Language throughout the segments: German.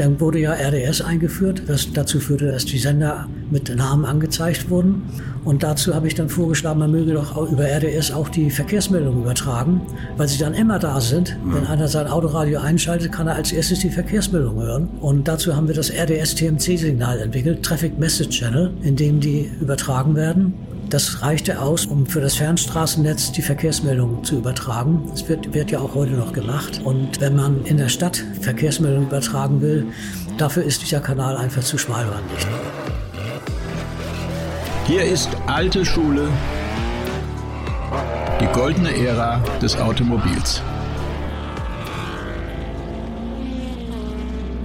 Dann wurde ja RDS eingeführt, was dazu führte, dass die Sender mit Namen angezeigt wurden. Und dazu habe ich dann vorgeschlagen, man möge doch über RDS auch die Verkehrsmeldungen übertragen, weil sie dann immer da sind. Mhm. Wenn einer sein Autoradio einschaltet, kann er als erstes die Verkehrsmeldung hören. Und dazu haben wir das RDS TMC-Signal entwickelt, Traffic Message Channel, in dem die übertragen werden. Das reichte aus, um für das Fernstraßennetz die Verkehrsmeldungen zu übertragen. Das wird, wird ja auch heute noch gemacht. Und wenn man in der Stadt Verkehrsmeldungen übertragen will, dafür ist dieser Kanal einfach zu schmalwandig. Hier ist alte Schule, die goldene Ära des Automobils.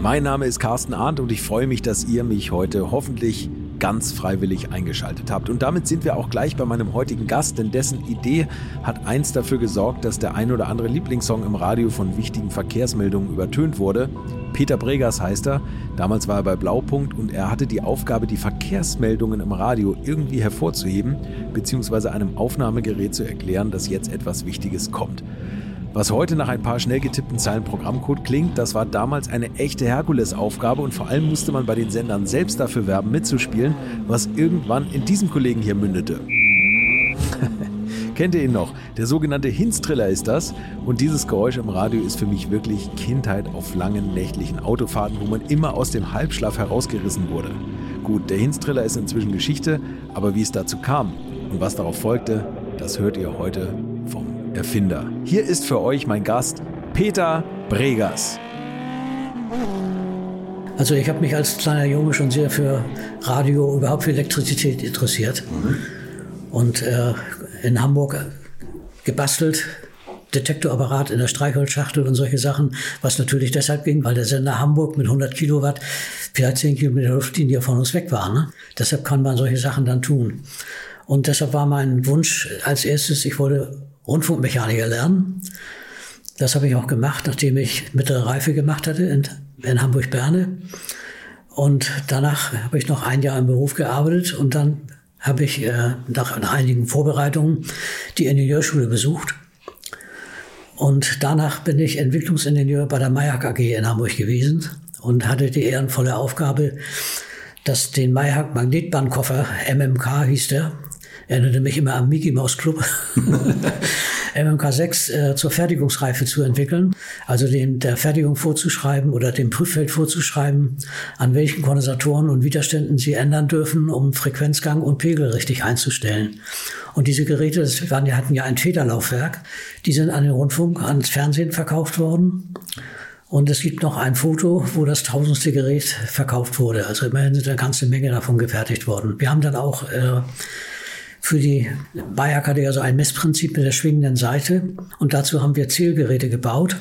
Mein Name ist Carsten Arndt und ich freue mich, dass ihr mich heute hoffentlich ganz freiwillig eingeschaltet habt. Und damit sind wir auch gleich bei meinem heutigen Gast, denn dessen Idee hat einst dafür gesorgt, dass der ein oder andere Lieblingssong im Radio von wichtigen Verkehrsmeldungen übertönt wurde. Peter Bregas heißt er. Damals war er bei Blaupunkt und er hatte die Aufgabe, die Verkehrsmeldungen im Radio irgendwie hervorzuheben, beziehungsweise einem Aufnahmegerät zu erklären, dass jetzt etwas Wichtiges kommt. Was heute nach ein paar schnell getippten Zeilen Programmcode klingt, das war damals eine echte Herkulesaufgabe und vor allem musste man bei den Sendern selbst dafür werben, mitzuspielen, was irgendwann in diesem Kollegen hier mündete. Kennt ihr ihn noch? Der sogenannte Hinstriller ist das. Und dieses Geräusch im Radio ist für mich wirklich Kindheit auf langen nächtlichen Autofahrten, wo man immer aus dem Halbschlaf herausgerissen wurde. Gut, der Hinstriller ist inzwischen Geschichte, aber wie es dazu kam und was darauf folgte, das hört ihr heute Erfinder. Hier ist für euch mein Gast Peter Bregas. Also ich habe mich als kleiner Junge schon sehr für Radio, überhaupt für Elektrizität interessiert. Mhm. Und äh, in Hamburg gebastelt, Detektorapparat in der Streichholzschachtel und solche Sachen, was natürlich deshalb ging, weil der Sender Hamburg mit 100 Kilowatt vielleicht 10 Kilometer Luftlinie von uns weg war. Ne? Deshalb kann man solche Sachen dann tun. Und deshalb war mein Wunsch als erstes, ich wollte Rundfunkmechaniker lernen. Das habe ich auch gemacht, nachdem ich mittlere Reife gemacht hatte in, in Hamburg-Berne. Und danach habe ich noch ein Jahr im Beruf gearbeitet und dann habe ich äh, nach, nach einigen Vorbereitungen die Ingenieurschule besucht. Und danach bin ich Entwicklungsingenieur bei der Mayhack AG in Hamburg gewesen und hatte die ehrenvolle Aufgabe, dass den Mayhack Magnetbandkoffer, MMK hieß der, erinnerte mich immer am Mickey Mouse Club, MMK6 äh, zur Fertigungsreife zu entwickeln, also den der Fertigung vorzuschreiben oder dem Prüffeld vorzuschreiben, an welchen Kondensatoren und Widerständen sie ändern dürfen, um Frequenzgang und Pegel richtig einzustellen. Und diese Geräte, das waren, die hatten ja ein Federlaufwerk, die sind an den Rundfunk, ans Fernsehen verkauft worden. Und es gibt noch ein Foto, wo das tausendste Gerät verkauft wurde. Also immerhin sind eine ganze Menge davon gefertigt worden. Wir haben dann auch äh, für die Bayak hatte ja so ein Messprinzip mit der schwingenden Seite. Und dazu haben wir Zählgeräte gebaut,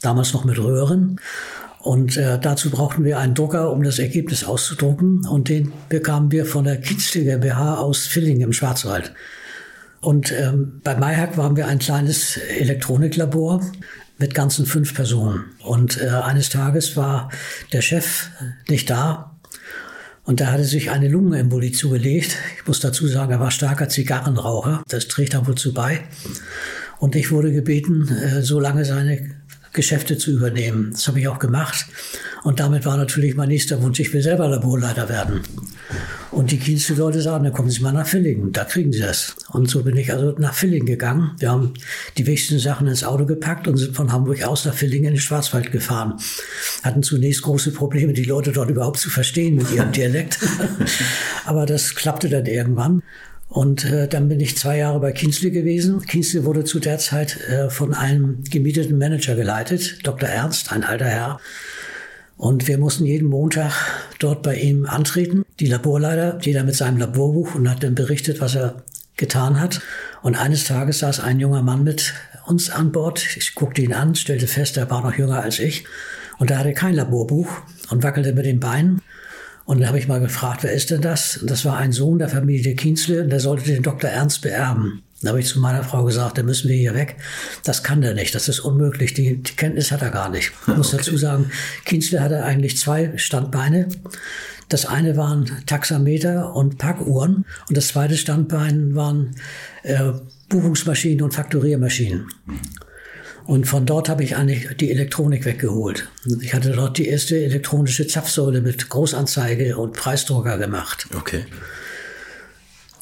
damals noch mit Röhren. Und äh, dazu brauchten wir einen Drucker, um das Ergebnis auszudrucken. Und den bekamen wir von der Kitzle GmbH aus Villingen im Schwarzwald. Und ähm, bei Mayhack waren wir ein kleines Elektroniklabor mit ganzen fünf Personen. Und äh, eines Tages war der Chef nicht da und da hatte sich eine Lungenembolie zugelegt. Ich muss dazu sagen, er war starker Zigarrenraucher. Das trägt dann wohl zu bei. Und ich wurde gebeten, äh, so lange seine Geschäfte zu übernehmen. Das habe ich auch gemacht. Und damit war natürlich mein nächster Wunsch, ich will selber Laborleiter werden. Und die Kienste Leute sagen, dann kommen Sie mal nach Villingen, da kriegen Sie das. Und so bin ich also nach Villingen gegangen. Wir haben die wichtigsten Sachen ins Auto gepackt und sind von Hamburg aus nach Villingen in den Schwarzwald gefahren. Hatten zunächst große Probleme, die Leute dort überhaupt zu verstehen mit ihrem Dialekt. Aber das klappte dann irgendwann. Und äh, dann bin ich zwei Jahre bei Kinsley gewesen. Kinsley wurde zu der Zeit äh, von einem gemieteten Manager geleitet, Dr. Ernst, ein alter Herr. Und wir mussten jeden Montag dort bei ihm antreten. Die Laborleiter, jeder mit seinem Laborbuch und hat dann berichtet, was er getan hat. Und eines Tages saß ein junger Mann mit uns an Bord. Ich guckte ihn an, stellte fest, er war noch jünger als ich. Und er hatte kein Laborbuch und wackelte mit den Beinen. Und dann habe ich mal gefragt, wer ist denn das? Das war ein Sohn der Familie Kienzle und der sollte den Dr. Ernst beerben. Da habe ich zu meiner Frau gesagt, da müssen wir hier weg. Das kann der nicht, das ist unmöglich. Die, die Kenntnis hat er gar nicht. Ich muss okay. dazu sagen, Kienzle hatte eigentlich zwei Standbeine. Das eine waren Taxameter und Packuhren und das zweite Standbein waren äh, Buchungsmaschinen und Fakturiermaschinen. Und von dort habe ich eigentlich die Elektronik weggeholt. Ich hatte dort die erste elektronische Zapfsäule mit Großanzeige und Preisdrucker gemacht. Okay.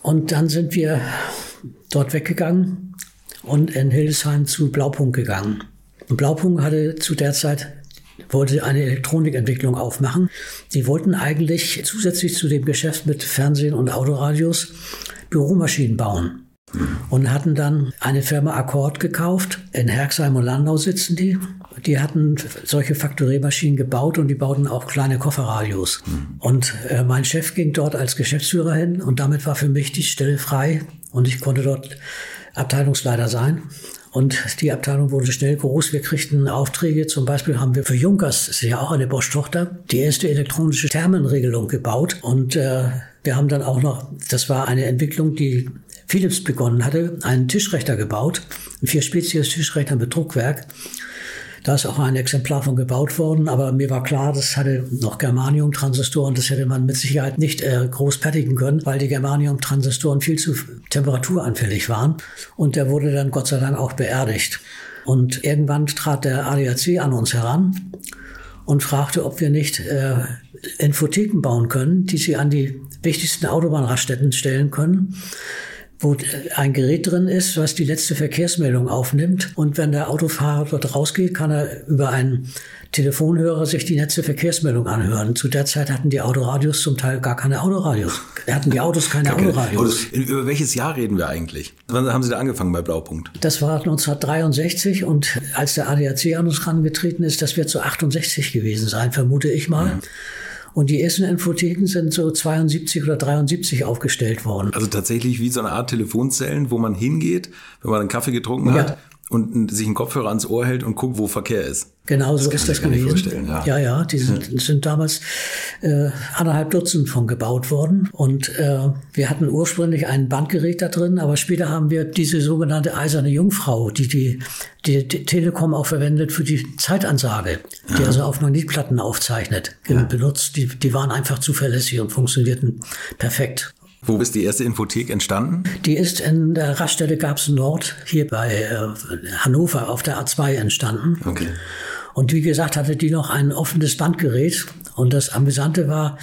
Und dann sind wir dort weggegangen und in Hildesheim zu Blaupunkt gegangen. Und Blaupunkt hatte zu der Zeit wollte eine Elektronikentwicklung aufmachen. Die wollten eigentlich zusätzlich zu dem Geschäft mit Fernsehen und Autoradios Büromaschinen bauen. Und hatten dann eine Firma Akkord gekauft. In Herxheim und Landau sitzen die. Die hatten solche Faktoriermaschinen gebaut und die bauten auch kleine Kofferradios. Und äh, mein Chef ging dort als Geschäftsführer hin und damit war für mich die Stelle frei und ich konnte dort Abteilungsleiter sein. Und die Abteilung wurde schnell groß. Wir kriegten Aufträge. Zum Beispiel haben wir für Junkers, das ist ja auch eine Bosch-Tochter, die erste elektronische Thermenregelung gebaut. Und äh, wir haben dann auch noch, das war eine Entwicklung, die Philips begonnen hatte, einen Tischrechner gebaut, einen vier Spezies Tischrechner mit Druckwerk. Da ist auch ein Exemplar von gebaut worden, aber mir war klar, das hatte noch Germanium-Transistoren, das hätte man mit Sicherheit nicht äh, groß fertigen können, weil die Germanium-Transistoren viel zu temperaturanfällig waren. Und der wurde dann Gott sei Dank auch beerdigt. Und irgendwann trat der ADAC an uns heran und fragte, ob wir nicht äh, Infotheken bauen können, die sie an die wichtigsten Autobahnraststätten stellen können wo ein Gerät drin ist, was die letzte Verkehrsmeldung aufnimmt. Und wenn der Autofahrer dort rausgeht, kann er über einen Telefonhörer sich die letzte Verkehrsmeldung anhören. Zu der Zeit hatten die Autoradios zum Teil gar keine Autoradios. Hatten die Autos keine Autoradios. Über welches Jahr reden wir eigentlich? Wann haben Sie da angefangen bei Blaupunkt? Das war 1963 und als der ADAC an uns herangetreten ist, das wird so 68 gewesen sein, vermute ich mal. Mhm. Und die ersten Infotheken sind so 72 oder 73 aufgestellt worden. Also tatsächlich wie so eine Art Telefonzellen, wo man hingeht, wenn man einen Kaffee getrunken Ja. hat und sich einen Kopfhörer ans Ohr hält und guckt, wo Verkehr ist. Genau so kann ist das gewesen. vorstellen, ja. ja, ja, die sind, sind damals äh, anderthalb Dutzend von gebaut worden. Und äh, wir hatten ursprünglich ein Bandgerät da drin, aber später haben wir diese sogenannte eiserne Jungfrau, die die, die, die Telekom auch verwendet für die Zeitansage, die also auf Magnetplatten aufzeichnet, benutzt. Die, die waren einfach zuverlässig und funktionierten perfekt. Wo ist die erste Infothek entstanden? Die ist in der Raststätte Gabs Nord hier bei äh, Hannover auf der A2 entstanden. Okay. Und wie gesagt, hatte die noch ein offenes Bandgerät. Und das Amüsante war,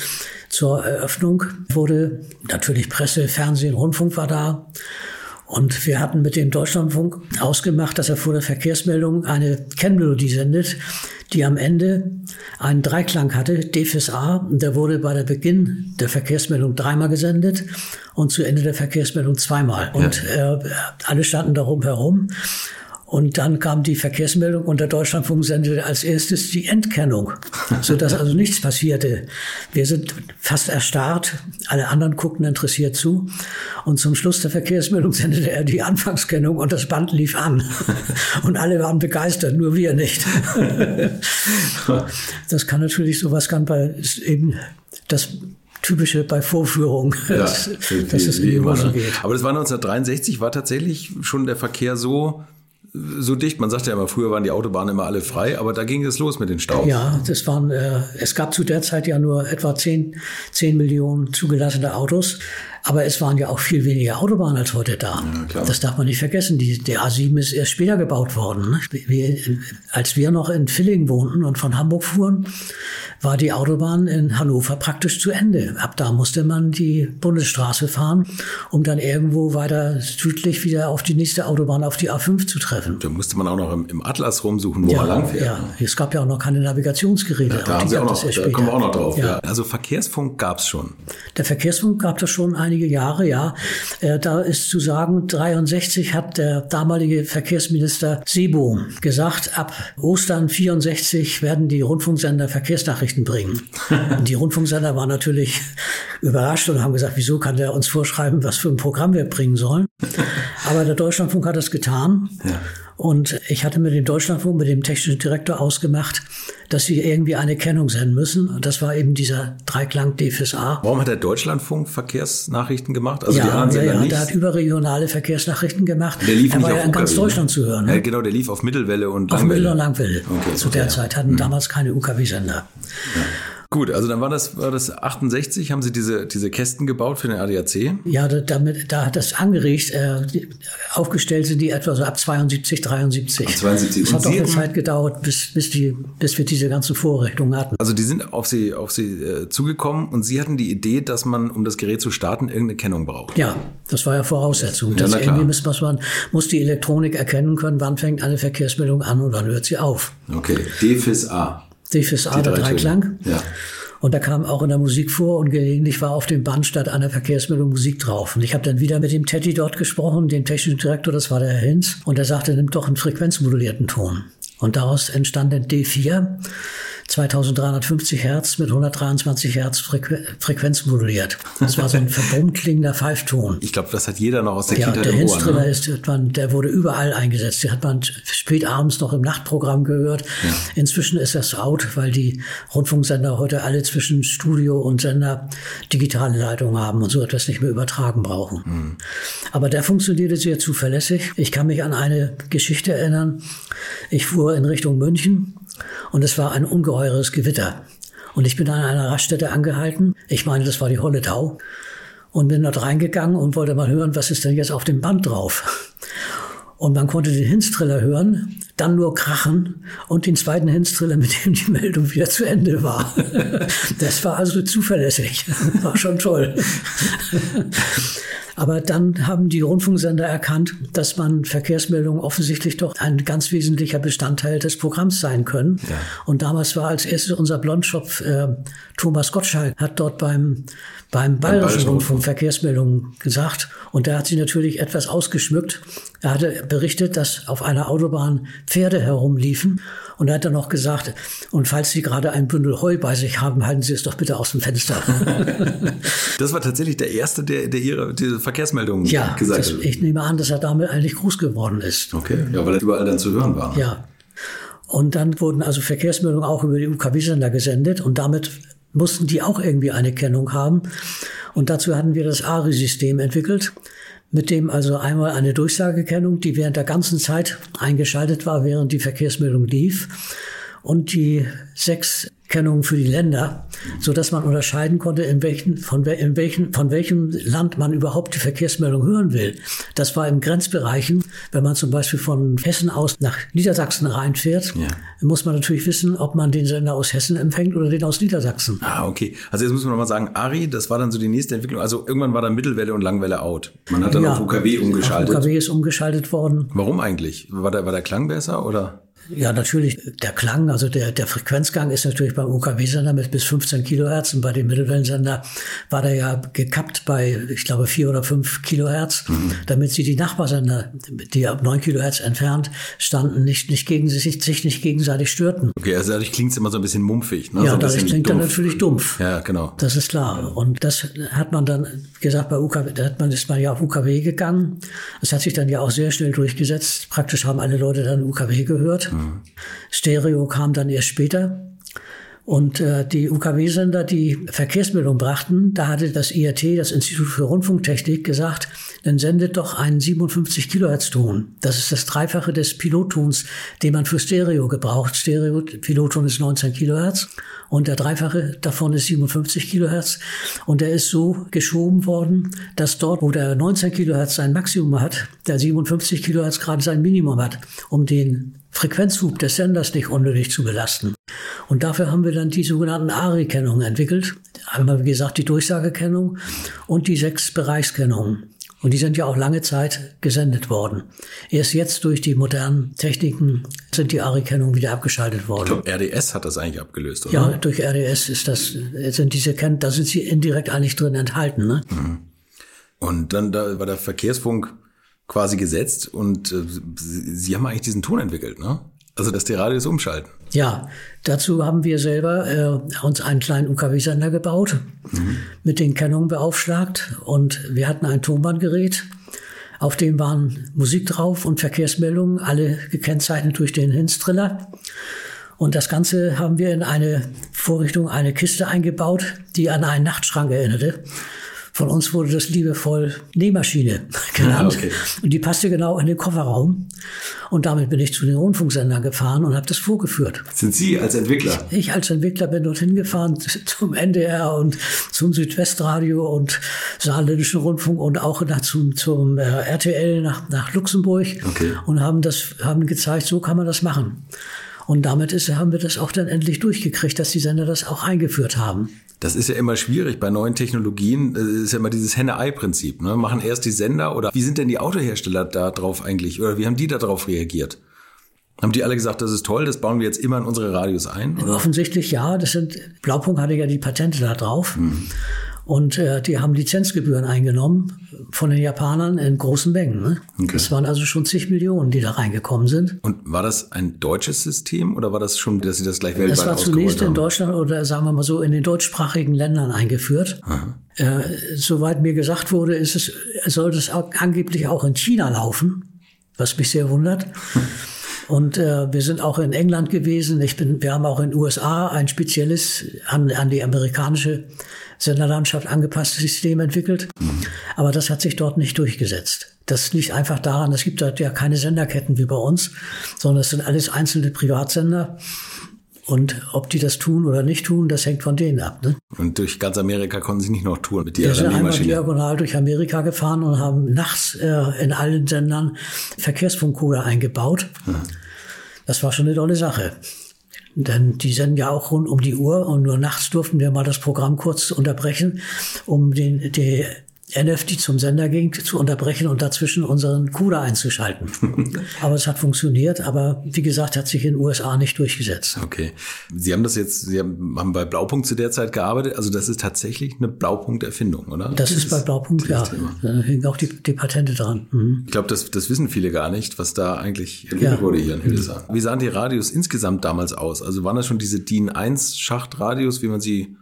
zur Eröffnung wurde natürlich Presse, Fernsehen, Rundfunk war da. Und wir hatten mit dem Deutschlandfunk ausgemacht, dass er vor der Verkehrsmeldung eine Kennmelodie sendet, die am Ende einen Dreiklang hatte, D fürs A. Und der wurde bei der Beginn der Verkehrsmeldung dreimal gesendet und zu Ende der Verkehrsmeldung zweimal. Und äh, alle standen darum herum. Und dann kam die Verkehrsmeldung und der Deutschlandfunk sendete als erstes die Entkennung, sodass also nichts passierte. Wir sind fast erstarrt, alle anderen guckten interessiert zu. Und zum Schluss der Verkehrsmeldung sendete er die Anfangskennung und das Band lief an. Und alle waren begeistert, nur wir nicht. Das kann natürlich sowas kann bei ist eben das Typische bei Vorführung, dass, dass es in die Hose geht. Aber das war 1963, war tatsächlich schon der Verkehr so, so dicht. Man sagt ja immer, früher waren die Autobahnen immer alle frei, aber da ging es los mit den Staus. Ja, das waren, äh, es gab zu der Zeit ja nur etwa 10, 10 Millionen zugelassene Autos. Aber es waren ja auch viel weniger Autobahnen als heute da. klar. das darf man nicht vergessen. Die, der A7 ist erst später gebaut worden. Wir, als wir noch in Villingen wohnten und von Hamburg fuhren, war die Autobahn in Hannover praktisch zu Ende. Ab da musste man die Bundesstraße fahren, um dann irgendwo weiter südlich wieder auf die nächste Autobahn, auf die A5 zu treffen. Da musste man auch noch im, im Atlas rumsuchen, wo man langfährt. ja, es gab ja auch noch keine Navigationsgeräte. Da haben Sie auch noch, es da kommen wir auch noch drauf. Ja. Ja. Also Verkehrsfunk gab es schon. Der Verkehrsfunk gab das schon einige Jahre, ja. Äh, Da ist zu sagen, 63 hat der damalige Verkehrsminister Sebo gesagt, ab Ostern 64 werden die Rundfunksender Verkehrsnachrichten bringen. Und die Rundfunksender waren natürlich überrascht und haben gesagt, wieso kann der uns vorschreiben, was für ein Programm wir bringen sollen. Aber der Deutschlandfunk hat das getan. Und ich hatte mit dem Deutschlandfunk, mit dem technischen Direktor ausgemacht, dass sie irgendwie eine Kennung senden müssen. Und das war eben dieser Dreiklang D fürs A. Warum hat der Deutschlandfunk Verkehrsnachrichten gemacht? Also die Ja, ja, anderen ja, nicht. der hat überregionale Verkehrsnachrichten gemacht. Der lief er nicht war auf ja in ganz UKW, Deutschland zu hören. Ja, Ne? genau, der lief auf Mittelwelle und Auf Langwelle. Mittel- und Langwelle. Okay, zu okay, der ja. Zeit hatten damals keine UKW-Sender. Gut, also dann war das, war das 68, haben Sie diese, diese Kästen gebaut für den ADAC? Ja, da, damit, da hat das angeregt. Äh, aufgestellt sind die etwa so ab 72, 73. Ab 72. Es hat doch eine Zeit gedauert, bis, bis, die, bis wir diese ganzen Vorrichtungen hatten. Also die sind auf Sie, auf Sie äh, zugekommen und Sie hatten die Idee, dass man, um das Gerät zu starten, irgendeine Kennung braucht. Ja, das war ja Voraussetzung. Ja, irgendwie muss, man, muss die Elektronik erkennen können, wann fängt eine Verkehrsmeldung an und wann hört sie auf. Okay, DFIS A. A, der Dreiklang. Ja. Und da kam auch in der Musik vor und gelegentlich war auf dem Band statt einer Verkehrsmeldung Musik drauf. Und ich habe dann wieder mit dem Teddy dort gesprochen, dem technischen Direktor, das war der Herr Hinz, und er sagte, nimm doch einen frequenzmodulierten Ton. Und daraus entstand ein D4. 2350 Hertz mit 123 Hertz Frequ Frequenz moduliert. Das war so ein verbrummt klingender Pfeifton. Ich glaube, das hat jeder noch aus der ja, Kindheit der Hinstriller ne? ist, man, der wurde überall eingesetzt. Die hat man spät abends noch im Nachtprogramm gehört. Ja. Inzwischen ist das out, weil die Rundfunksender heute alle zwischen Studio und Sender digitale Leitungen haben und so etwas nicht mehr übertragen brauchen. Mhm. Aber der funktionierte sehr zuverlässig. Ich kann mich an eine Geschichte erinnern. Ich fuhr in Richtung München und es war ein ungeheures Gewitter. Und ich bin an einer Raststätte angehalten. Ich meine, das war die Holletau. Und bin dort reingegangen und wollte mal hören, was ist denn jetzt auf dem Band drauf. Und man konnte den Hinstriller hören, dann nur krachen und den zweiten Hinstriller, mit dem die Meldung wieder zu Ende war. Das war also zuverlässig. War schon toll. Aber dann haben die Rundfunksender erkannt, dass man Verkehrsmeldungen offensichtlich doch ein ganz wesentlicher Bestandteil des Programms sein können. Ja. Und damals war als erstes unser Blondschopf äh, Thomas Gottschalk, hat dort beim, beim Bayerischen Rundfunk Verkehrsmeldungen gesagt. Und da hat sie natürlich etwas ausgeschmückt. Er hatte berichtet, dass auf einer Autobahn Pferde herumliefen. Und er hat dann noch gesagt, und falls Sie gerade ein Bündel Heu bei sich haben, halten Sie es doch bitte aus dem Fenster. das war tatsächlich der Erste, der, der Ihre diese Verkehrsmeldungen ja, gesagt das. Ich nehme an, dass er damit eigentlich groß geworden ist. Okay, ja, weil er überall dann zu hören war. Ja. Und dann wurden also Verkehrsmeldungen auch über die UKW-Sender gesendet und damit mussten die auch irgendwie eine Kennung haben. Und dazu hatten wir das ARI-System entwickelt mit dem also einmal eine Durchsagekennung, die während der ganzen Zeit eingeschaltet war, während die Verkehrsmeldung lief, und die sechs Kennungen für die Länder, so dass man unterscheiden konnte, in welchen, von, in welchen, von welchem Land man überhaupt die Verkehrsmeldung hören will. Das war in Grenzbereichen, wenn man zum Beispiel von Hessen aus nach Niedersachsen reinfährt, ja. muss man natürlich wissen, ob man den Sender aus Hessen empfängt oder den aus Niedersachsen. Ah, okay. Also jetzt muss man nochmal sagen, Ari, das war dann so die nächste Entwicklung. Also irgendwann war dann Mittelwelle und Langwelle out. Man hat dann ja, auf UKW umgeschaltet. Auf UKW ist umgeschaltet worden. Warum eigentlich? War der, war der Klang besser oder? Ja, natürlich der Klang, also der, der Frequenzgang ist natürlich beim UKW-Sender mit bis 15 Kilohertz und bei dem Mittelwellensender war der ja gekappt bei, ich glaube, 4 oder 5 Kilohertz, mhm. damit sie die Nachbarsender, die ab 9 Kilohertz entfernt standen, nicht, nicht gegen sich, sich nicht gegenseitig störten. Okay, also dadurch klingt es immer so ein bisschen mumpfig. Ne? Ja, so dadurch klingt er natürlich dumpf. Ja, genau. Das ist klar. Und das hat man dann gesagt, bei UKW, da hat man, ist man ja auf UKW gegangen. Das hat sich dann ja auch sehr schnell durchgesetzt. Praktisch haben alle Leute dann UKW gehört. Stereo kam dann erst später. Und äh, die UKW-Sender, die Verkehrsmeldung brachten, da hatte das IRT, das Institut für Rundfunktechnik, gesagt, dann sendet doch einen 57 Kilohertz-Ton. Das ist das Dreifache des Pilottons, den man für Stereo gebraucht. Stereo-Pilotton ist 19 Kilohertz und der Dreifache davon ist 57 Kilohertz. Und der ist so geschoben worden, dass dort, wo der 19 Kilohertz sein Maximum hat, der 57 Kilohertz gerade sein Minimum hat, um den Frequenzhub des Senders nicht unnötig zu belasten. Und dafür haben wir dann die sogenannten ARI-Kennungen entwickelt. Einmal, wie gesagt, die Durchsagekennung und die sechs Bereichskennungen. Und die sind ja auch lange Zeit gesendet worden. Erst jetzt durch die modernen Techniken sind die ARI-Kennungen wieder abgeschaltet worden. Ich glaube, RDS hat das eigentlich abgelöst, oder? Ja, durch RDS ist das, sind diese Kennungen, da sind sie indirekt eigentlich drin enthalten. Ne? Mhm. Und dann da war der Verkehrsfunk quasi gesetzt und äh, Sie haben eigentlich diesen Ton entwickelt, ne? Also, dass die Radios umschalten. Ja, dazu haben wir selber äh, uns einen kleinen UKW-Sender gebaut, mhm. mit den Kennungen beaufschlagt und wir hatten ein Tonbandgerät, auf dem waren Musik drauf und Verkehrsmeldungen, alle gekennzeichnet durch den Hinstriller. Und das Ganze haben wir in eine Vorrichtung, eine Kiste eingebaut, die an einen Nachtschrank erinnerte Von uns wurde das liebevoll Nähmaschine genannt. Ja, okay. Und die passte genau in den Kofferraum. Und damit bin ich zu den Rundfunksendern gefahren und habe das vorgeführt. Sind Sie als Entwickler? Ich als Entwickler bin dorthin gefahren zum NDR und zum Südwestradio und Saarländischen Rundfunk und auch nach, zum, zum äh, RTL nach, nach Luxemburg okay. und haben das haben gezeigt, so kann man das machen. Und damit ist, haben wir das auch dann endlich durchgekriegt, dass die Sender das auch eingeführt haben. Das ist ja immer schwierig bei neuen Technologien. Das ist ja immer dieses Henne-Ei-Prinzip. Ne? Machen erst die Sender oder wie sind denn die Autohersteller da drauf eigentlich? Oder wie haben die da drauf reagiert? Haben die alle gesagt, das ist toll, das bauen wir jetzt immer in unsere Radios ein? Oder? Offensichtlich ja. Das sind, Blaupunkt hatte ja die Patente da drauf. Mhm. Und äh, die haben Lizenzgebühren eingenommen von den Japanern in großen Mengen. Ne? Okay. Das waren also schon zig Millionen, die da reingekommen sind. Und war das ein deutsches System oder war das schon, dass sie das gleich weltweit Das war zunächst in Deutschland oder sagen wir mal so in den deutschsprachigen Ländern eingeführt. Äh, soweit mir gesagt wurde, ist es, soll das auch, angeblich auch in China laufen, was mich sehr wundert. Und äh, wir sind auch in England gewesen. Ich bin, wir haben auch in den USA ein spezielles an, an die amerikanische Senderlandschaft angepasstes System entwickelt. Aber das hat sich dort nicht durchgesetzt. Das liegt einfach daran, es gibt dort ja keine Senderketten wie bei uns, sondern es sind alles einzelne Privatsender. Und ob die das tun oder nicht tun, das hängt von denen ab. Ne? Und durch ganz Amerika konnten sie nicht noch touren mit der Wir sind einmal diagonal durch Amerika gefahren und haben nachts äh, in allen Sendern Verkehrsfunkcoder eingebaut. Mhm. Das war schon eine tolle Sache. Denn die senden ja auch rund um die Uhr und nur nachts durften wir mal das Programm kurz unterbrechen, um den, die NF, die zum Sender ging, zu unterbrechen und dazwischen unseren CUDA einzuschalten. aber es hat funktioniert, aber wie gesagt, hat sich in den USA nicht durchgesetzt. Okay. Sie haben das jetzt, Sie haben, haben bei Blaupunkt zu der Zeit gearbeitet, also das ist tatsächlich eine Blaupunkt-Erfindung, oder? Das, das ist bei Blaupunkt, ja. Thema. Da hängen auch die, die Patente dran. Mhm. Ich glaube, das, das wissen viele gar nicht, was da eigentlich entwickelt ja. wurde hier in Hildesheim. Wie sahen die Radios insgesamt damals aus? Also waren das schon diese DIN 1 Schachtradios, wie man sie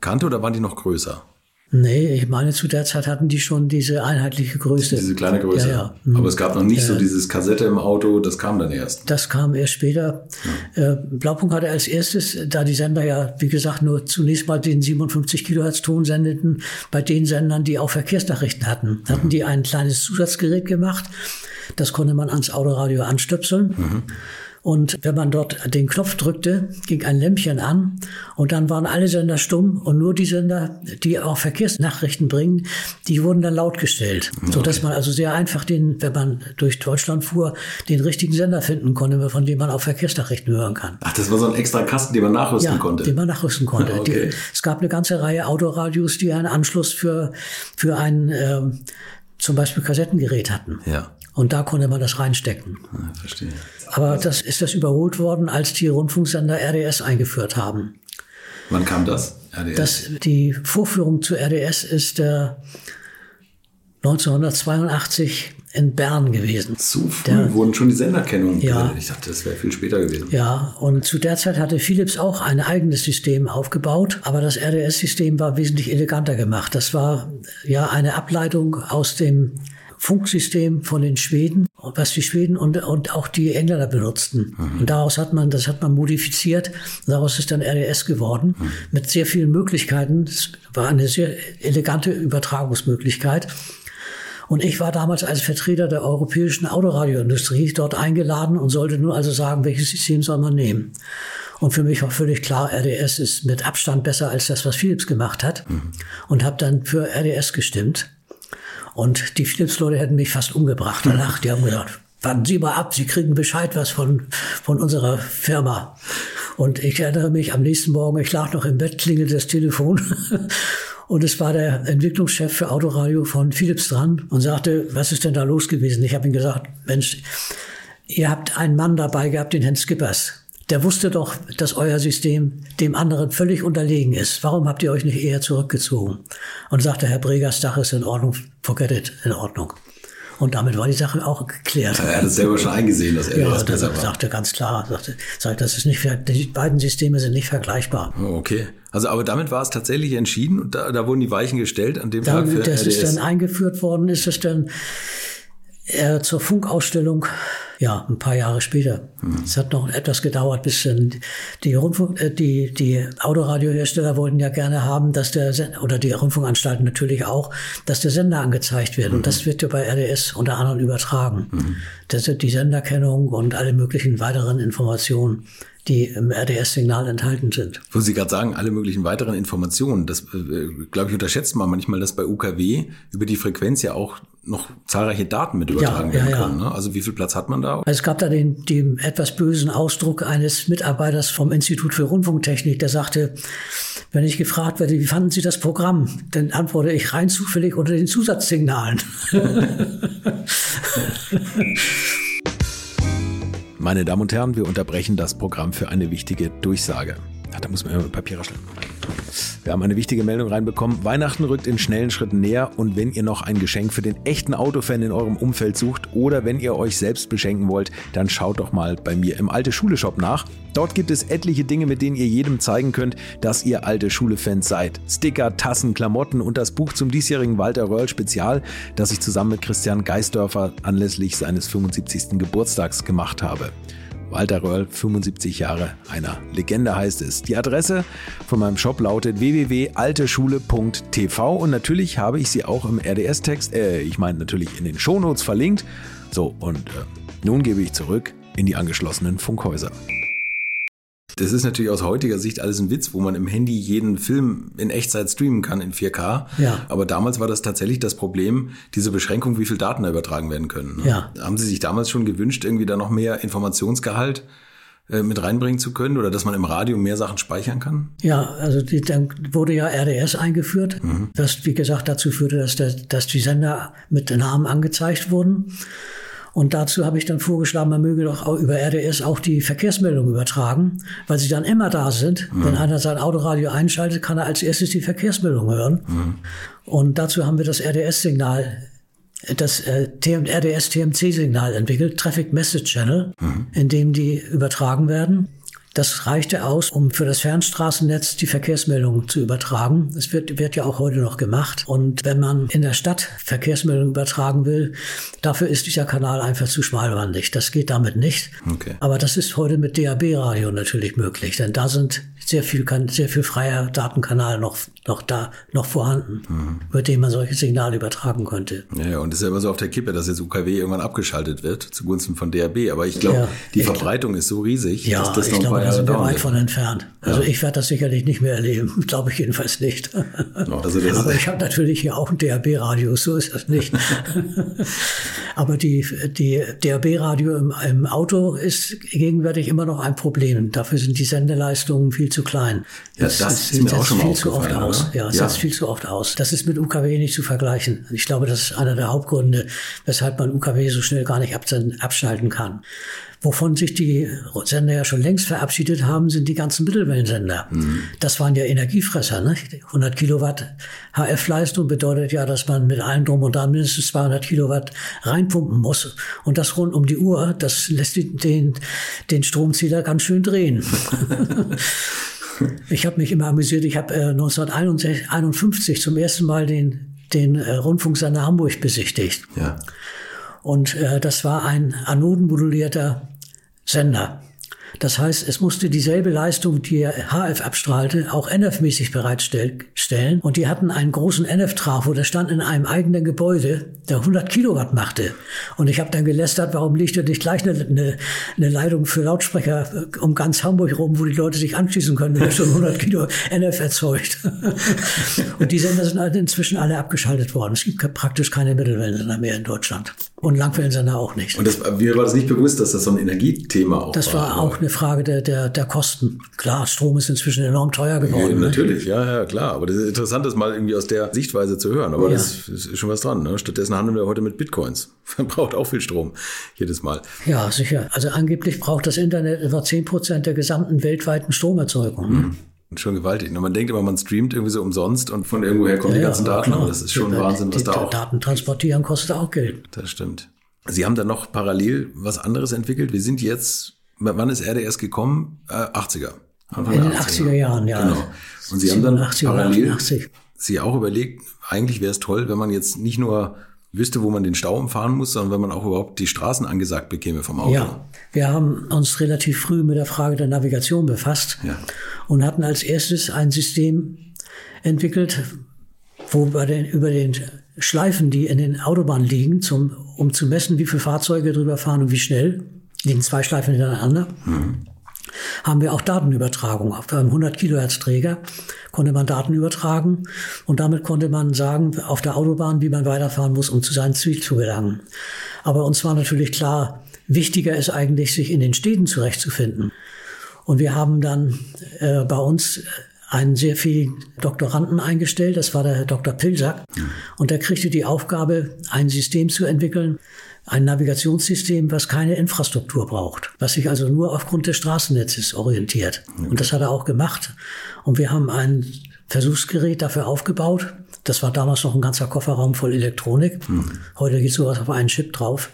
kannte, oder waren die noch größer? Nee, ich meine, zu der Zeit hatten die schon diese einheitliche Größe. Diese kleine Größe. Ja, ja. Mhm. Aber es gab noch nicht ja. so dieses Kassette im Auto, das kam dann erst. Das kam erst später. Ja. Äh, Blaupunkt hatte als erstes, da die Sender ja, wie gesagt, nur zunächst mal den 57 Kilohertz Ton sendeten, bei den Sendern, die auch Verkehrsnachrichten hatten, hatten mhm. die ein kleines Zusatzgerät gemacht. Das konnte man ans Autoradio anstöpseln. Mhm. Und wenn man dort den Knopf drückte, ging ein Lämpchen an und dann waren alle Sender stumm und nur die Sender, die auch Verkehrsnachrichten bringen, die wurden dann laut gestellt. Okay. Sodass man also sehr einfach den, wenn man durch Deutschland fuhr, den richtigen Sender finden konnte, von dem man auch Verkehrsnachrichten hören kann. Ach, das war so ein extra Kasten, den man nachrüsten ja, konnte? den man nachrüsten konnte. okay. die, es gab eine ganze Reihe Autoradios, die einen Anschluss für, für ein äh, zum Beispiel Kassettengerät hatten. Ja. Und da konnte man das reinstecken. Ah, verstehe. Aber das ist das überholt worden, als die Rundfunksender RDS eingeführt haben. Wann kam das? RDS? Das, die Vorführung zu RDS ist äh, 1982 in Bern gewesen. Zu früh der, wurden schon die Senderkennungen. Ja, ich dachte, das wäre viel später gewesen. Ja, und zu der Zeit hatte Philips auch ein eigenes System aufgebaut, aber das RDS-System war wesentlich eleganter gemacht. Das war ja eine Ableitung aus dem Funksystem von den Schweden, was die Schweden und, und auch die Engländer benutzten. Mhm. Und daraus hat man, das hat man modifiziert. Daraus ist dann RDS geworden mhm. mit sehr vielen Möglichkeiten. Es war eine sehr elegante Übertragungsmöglichkeit. Und ich war damals als Vertreter der europäischen Autoradioindustrie dort eingeladen und sollte nur also sagen, welches System soll man nehmen. Und für mich war völlig klar, RDS ist mit Abstand besser als das, was Philips gemacht hat. Mhm. Und habe dann für RDS gestimmt. Und die Philips-Leute hätten mich fast umgebracht danach. Die haben gesagt, warten Sie mal ab, Sie kriegen Bescheid was von, von unserer Firma. Und ich erinnere mich, am nächsten Morgen, ich lag noch im Bett, klingelte das Telefon. Und es war der Entwicklungschef für Autoradio von Philips dran und sagte, was ist denn da los gewesen? Ich habe ihm gesagt, Mensch, ihr habt einen Mann dabei gehabt, den Herrn Skippers der wusste doch, dass euer System dem anderen völlig unterlegen ist. Warum habt ihr euch nicht eher zurückgezogen? Und sagte Herr Bregers, Dach ist in Ordnung, forget it, in Ordnung. Und damit war die Sache auch geklärt. Er hat es selber schon eingesehen, dass er ja, das besser war. sagte ganz klar, sagte, sagte, das ist nicht, die beiden Systeme sind nicht vergleichbar. Oh, okay. Also, aber damit war es tatsächlich entschieden und da, da wurden die Weichen gestellt an dem da, Tag für Das RDS. ist dann eingeführt worden, ist es dann äh, zur Funkausstellung ja, ein paar Jahre später. Mhm. Es hat noch etwas gedauert, bis die, Rundfunk, äh, die, die Autoradiohersteller wollten ja gerne haben, dass der, oder die Rundfunkanstalten natürlich auch, dass der Sender angezeigt wird. Mhm. Und das wird ja bei RDS unter anderem übertragen. Mhm. Das ist die Senderkennung und alle möglichen weiteren Informationen die im RDS-Signal enthalten sind. Wo Sie gerade sagen, alle möglichen weiteren Informationen, das äh, glaube ich unterschätzt man manchmal, dass bei UKW über die Frequenz ja auch noch zahlreiche Daten mit übertragen ja, werden ja, können. Ne? Also wie viel Platz hat man da? Also es gab da den, den etwas bösen Ausdruck eines Mitarbeiters vom Institut für Rundfunktechnik, der sagte, wenn ich gefragt werde, wie fanden Sie das Programm, dann antworte ich rein zufällig unter den Zusatzsignalen. Meine Damen und Herren, wir unterbrechen das Programm für eine wichtige Durchsage. Ach, da muss man immer mit Papier rascheln. Wir haben eine wichtige Meldung reinbekommen. Weihnachten rückt in schnellen Schritten näher und wenn ihr noch ein Geschenk für den echten Autofan in eurem Umfeld sucht oder wenn ihr euch selbst beschenken wollt, dann schaut doch mal bei mir im Alte Schule Shop nach. Dort gibt es etliche Dinge, mit denen ihr jedem zeigen könnt, dass ihr alte Schule-Fans seid. Sticker, Tassen, Klamotten und das Buch zum diesjährigen Walter Röhrl Spezial, das ich zusammen mit Christian Geisdörfer anlässlich seines 75. Geburtstags gemacht habe. Walter Röhrl, 75 Jahre, einer Legende heißt es. Die Adresse von meinem Shop lautet www.alteschule.tv und natürlich habe ich sie auch im RDS-Text, äh, ich meine natürlich in den Shownotes verlinkt. So, und äh, nun gebe ich zurück in die angeschlossenen Funkhäuser. Das ist natürlich aus heutiger Sicht alles ein Witz, wo man im Handy jeden Film in Echtzeit streamen kann in 4K. Ja. Aber damals war das tatsächlich das Problem, diese Beschränkung, wie viel Daten da übertragen werden können. Ne? Ja. Haben Sie sich damals schon gewünscht, irgendwie da noch mehr Informationsgehalt äh, mit reinbringen zu können oder dass man im Radio mehr Sachen speichern kann? Ja, also die, dann wurde ja RDS eingeführt, mhm. das wie gesagt dazu führte, dass, der, dass die Sender mit Namen angezeigt wurden. Und dazu habe ich dann vorgeschlagen, man möge doch auch über RDS auch die Verkehrsmeldungen übertragen, weil sie dann immer da sind. Mhm. Wenn einer sein Autoradio einschaltet, kann er als erstes die Verkehrsmeldung hören. Mhm. Und dazu haben wir das RDS-Signal das äh, RDS-TMC-Signal entwickelt, Traffic Message Channel, mhm. in dem die übertragen werden. Das reichte aus, um für das Fernstraßennetz die Verkehrsmeldungen zu übertragen. Das wird, wird ja auch heute noch gemacht. Und wenn man in der Stadt Verkehrsmeldungen übertragen will, dafür ist dieser Kanal einfach zu schmalwandig. Das geht damit nicht. Okay. Aber das ist heute mit DAB-Radio natürlich möglich, denn da sind sehr viel, sehr viel freier Datenkanal noch, noch da, noch vorhanden, mhm. über den man solche Signale übertragen könnte. Ja, und es ist ja immer so auf der Kippe, dass jetzt UKW irgendwann abgeschaltet wird zugunsten von DAB. Aber ich glaube, ja, die Verbreitung ist so riesig, ja, dass das noch ich glaube, da sind wir weit von entfernt. Also ja. ich werde das sicherlich nicht mehr erleben, glaube ich jedenfalls nicht. Also Aber ich habe natürlich hier auch ein DAB-Radio, so ist das nicht. Aber die, die DAB-Radio im, im Auto ist gegenwärtig immer noch ein Problem. Dafür sind die Sendeleistungen viel zu klein. Ja, das, das ist mir auch schon mal viel zu oft aus. Ja, es ja. setzt viel zu oft aus. Das ist mit UKW nicht zu vergleichen. Ich glaube, das ist einer der Hauptgründe, weshalb man UKW so schnell gar nicht abschalten kann. Wovon sich die Sender ja schon längst verabschiedet haben, sind die ganzen Mittelwellensender. Mhm. Das waren ja Energiefresser. Ne? 100 Kilowatt HF-Leistung bedeutet ja, dass man mit allem drum und dran mindestens 200 Kilowatt reinpumpen muss. Und das rund um die Uhr, das lässt den, den Stromzähler ganz schön drehen. ich habe mich immer amüsiert. Ich habe äh, 1951 zum ersten Mal den, den äh, Rundfunksender Hamburg besichtigt. Ja. Und äh, das war ein anodenmodulierter Sender. Das heißt, es musste dieselbe Leistung, die HF abstrahlte, auch NF-mäßig bereitstellen. Und die hatten einen großen NF-Trafo, der stand in einem eigenen Gebäude, der 100 Kilowatt machte. Und ich habe dann gelästert, warum liegt da nicht gleich eine, eine, eine, Leitung für Lautsprecher äh, um ganz Hamburg rum, wo die Leute sich anschließen können, wenn schon 100 Kilo NF erzeugt. Und die Sender sind inzwischen alle abgeschaltet worden. Es gibt praktisch keine Mittelwellensender mehr in Deutschland. Und Langwellensender auch nicht. Und das, mir war das nicht bewusst, dass das so ein Energiethema auch das war. Das war auch eine Frage der, der, der Kosten. Klar, Strom ist inzwischen enorm teuer geworden. Ja, ne? natürlich, ja, ja, klar. Aber das ist interessant, das mal irgendwie aus der Sichtweise zu hören. Aber ja. das ist schon was dran. Ne? Stattdessen handeln wir heute mit Bitcoins. Man braucht auch viel Strom jedes Mal. Ja, sicher. Also angeblich braucht das Internet etwa 10 Prozent der gesamten weltweiten Stromerzeugung. Mhm. Schon gewaltig. Und man denkt immer, man streamt irgendwie so umsonst und von irgendwoher kommen ja, die ganzen Daten. Aber das ist schon die, Wahnsinn, was die, da auch. Daten transportieren kostet auch Geld. Das stimmt. Sie haben dann noch parallel was anderes entwickelt. Wir sind jetzt, wann ist RDS gekommen? Äh, 80er. Anfang In den 80er, 80er Jahren, ja. Genau. Und Sie haben dann parallel Sie auch überlegt, eigentlich wäre es toll, wenn man jetzt nicht nur wüsste, wo man den Stau umfahren muss, sondern wenn man auch überhaupt die Straßen angesagt bekäme vom Auto. Ja, wir haben uns relativ früh mit der Frage der Navigation befasst Ja. und hatten als erstes ein System entwickelt, wo bei den, über den Schleifen, die in den Autobahnen liegen, zum, um zu messen, wie viele Fahrzeuge drüber fahren und wie schnell, liegen zwei Schleifen hintereinander, haben wir auch Datenübertragung. Auf einem 100 Kilohertz Träger konnte man Daten übertragen und damit konnte man sagen, auf der Autobahn, wie man weiterfahren muss, um zu seinem Ziel zu gelangen. Aber uns war natürlich klar, wichtiger ist eigentlich, sich in den Städten zurechtzufinden. Und wir haben dann äh, bei uns einen sehr vielen Doktoranden eingestellt. Das war der Herr Dr. Pilsack. Und der kriegte die Aufgabe, ein System zu entwickeln, ein Navigationssystem, was keine Infrastruktur braucht, was sich also nur aufgrund des Straßennetzes orientiert. Und das hat er auch gemacht. Und wir haben ein Versuchsgerät dafür aufgebaut. Das war damals noch ein ganzer Kofferraum voll Elektronik. Heute geht sowas auf einen Chip drauf.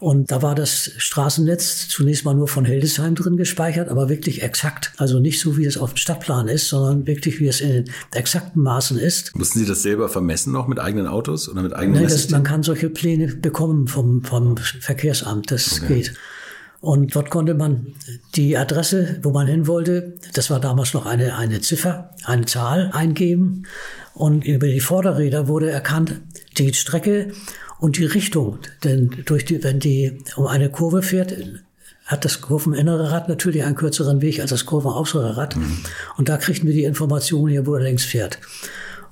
Und da war das Straßennetz zunächst mal nur von Hildesheim drin gespeichert, aber wirklich exakt. Also nicht so, wie es auf dem Stadtplan ist, sondern wirklich, wie es in den exakten Maßen ist. Mussten Sie das selber vermessen noch mit eigenen Autos oder mit eigenen Nein, das, man kann solche Pläne bekommen vom, vom Verkehrsamt. Das geht. Und dort konnte man die Adresse, wo man hin wollte, das war damals noch eine, eine Ziffer, eine Zahl eingeben. Und über die Vorderräder wurde erkannt, die Strecke und die Richtung. Denn durch die, wenn die um eine Kurve fährt, hat das kurveninnere Rad natürlich einen kürzeren Weg als das kurvenaußere Rad. Und da kriegten wir die Information hier, wo er längs fährt.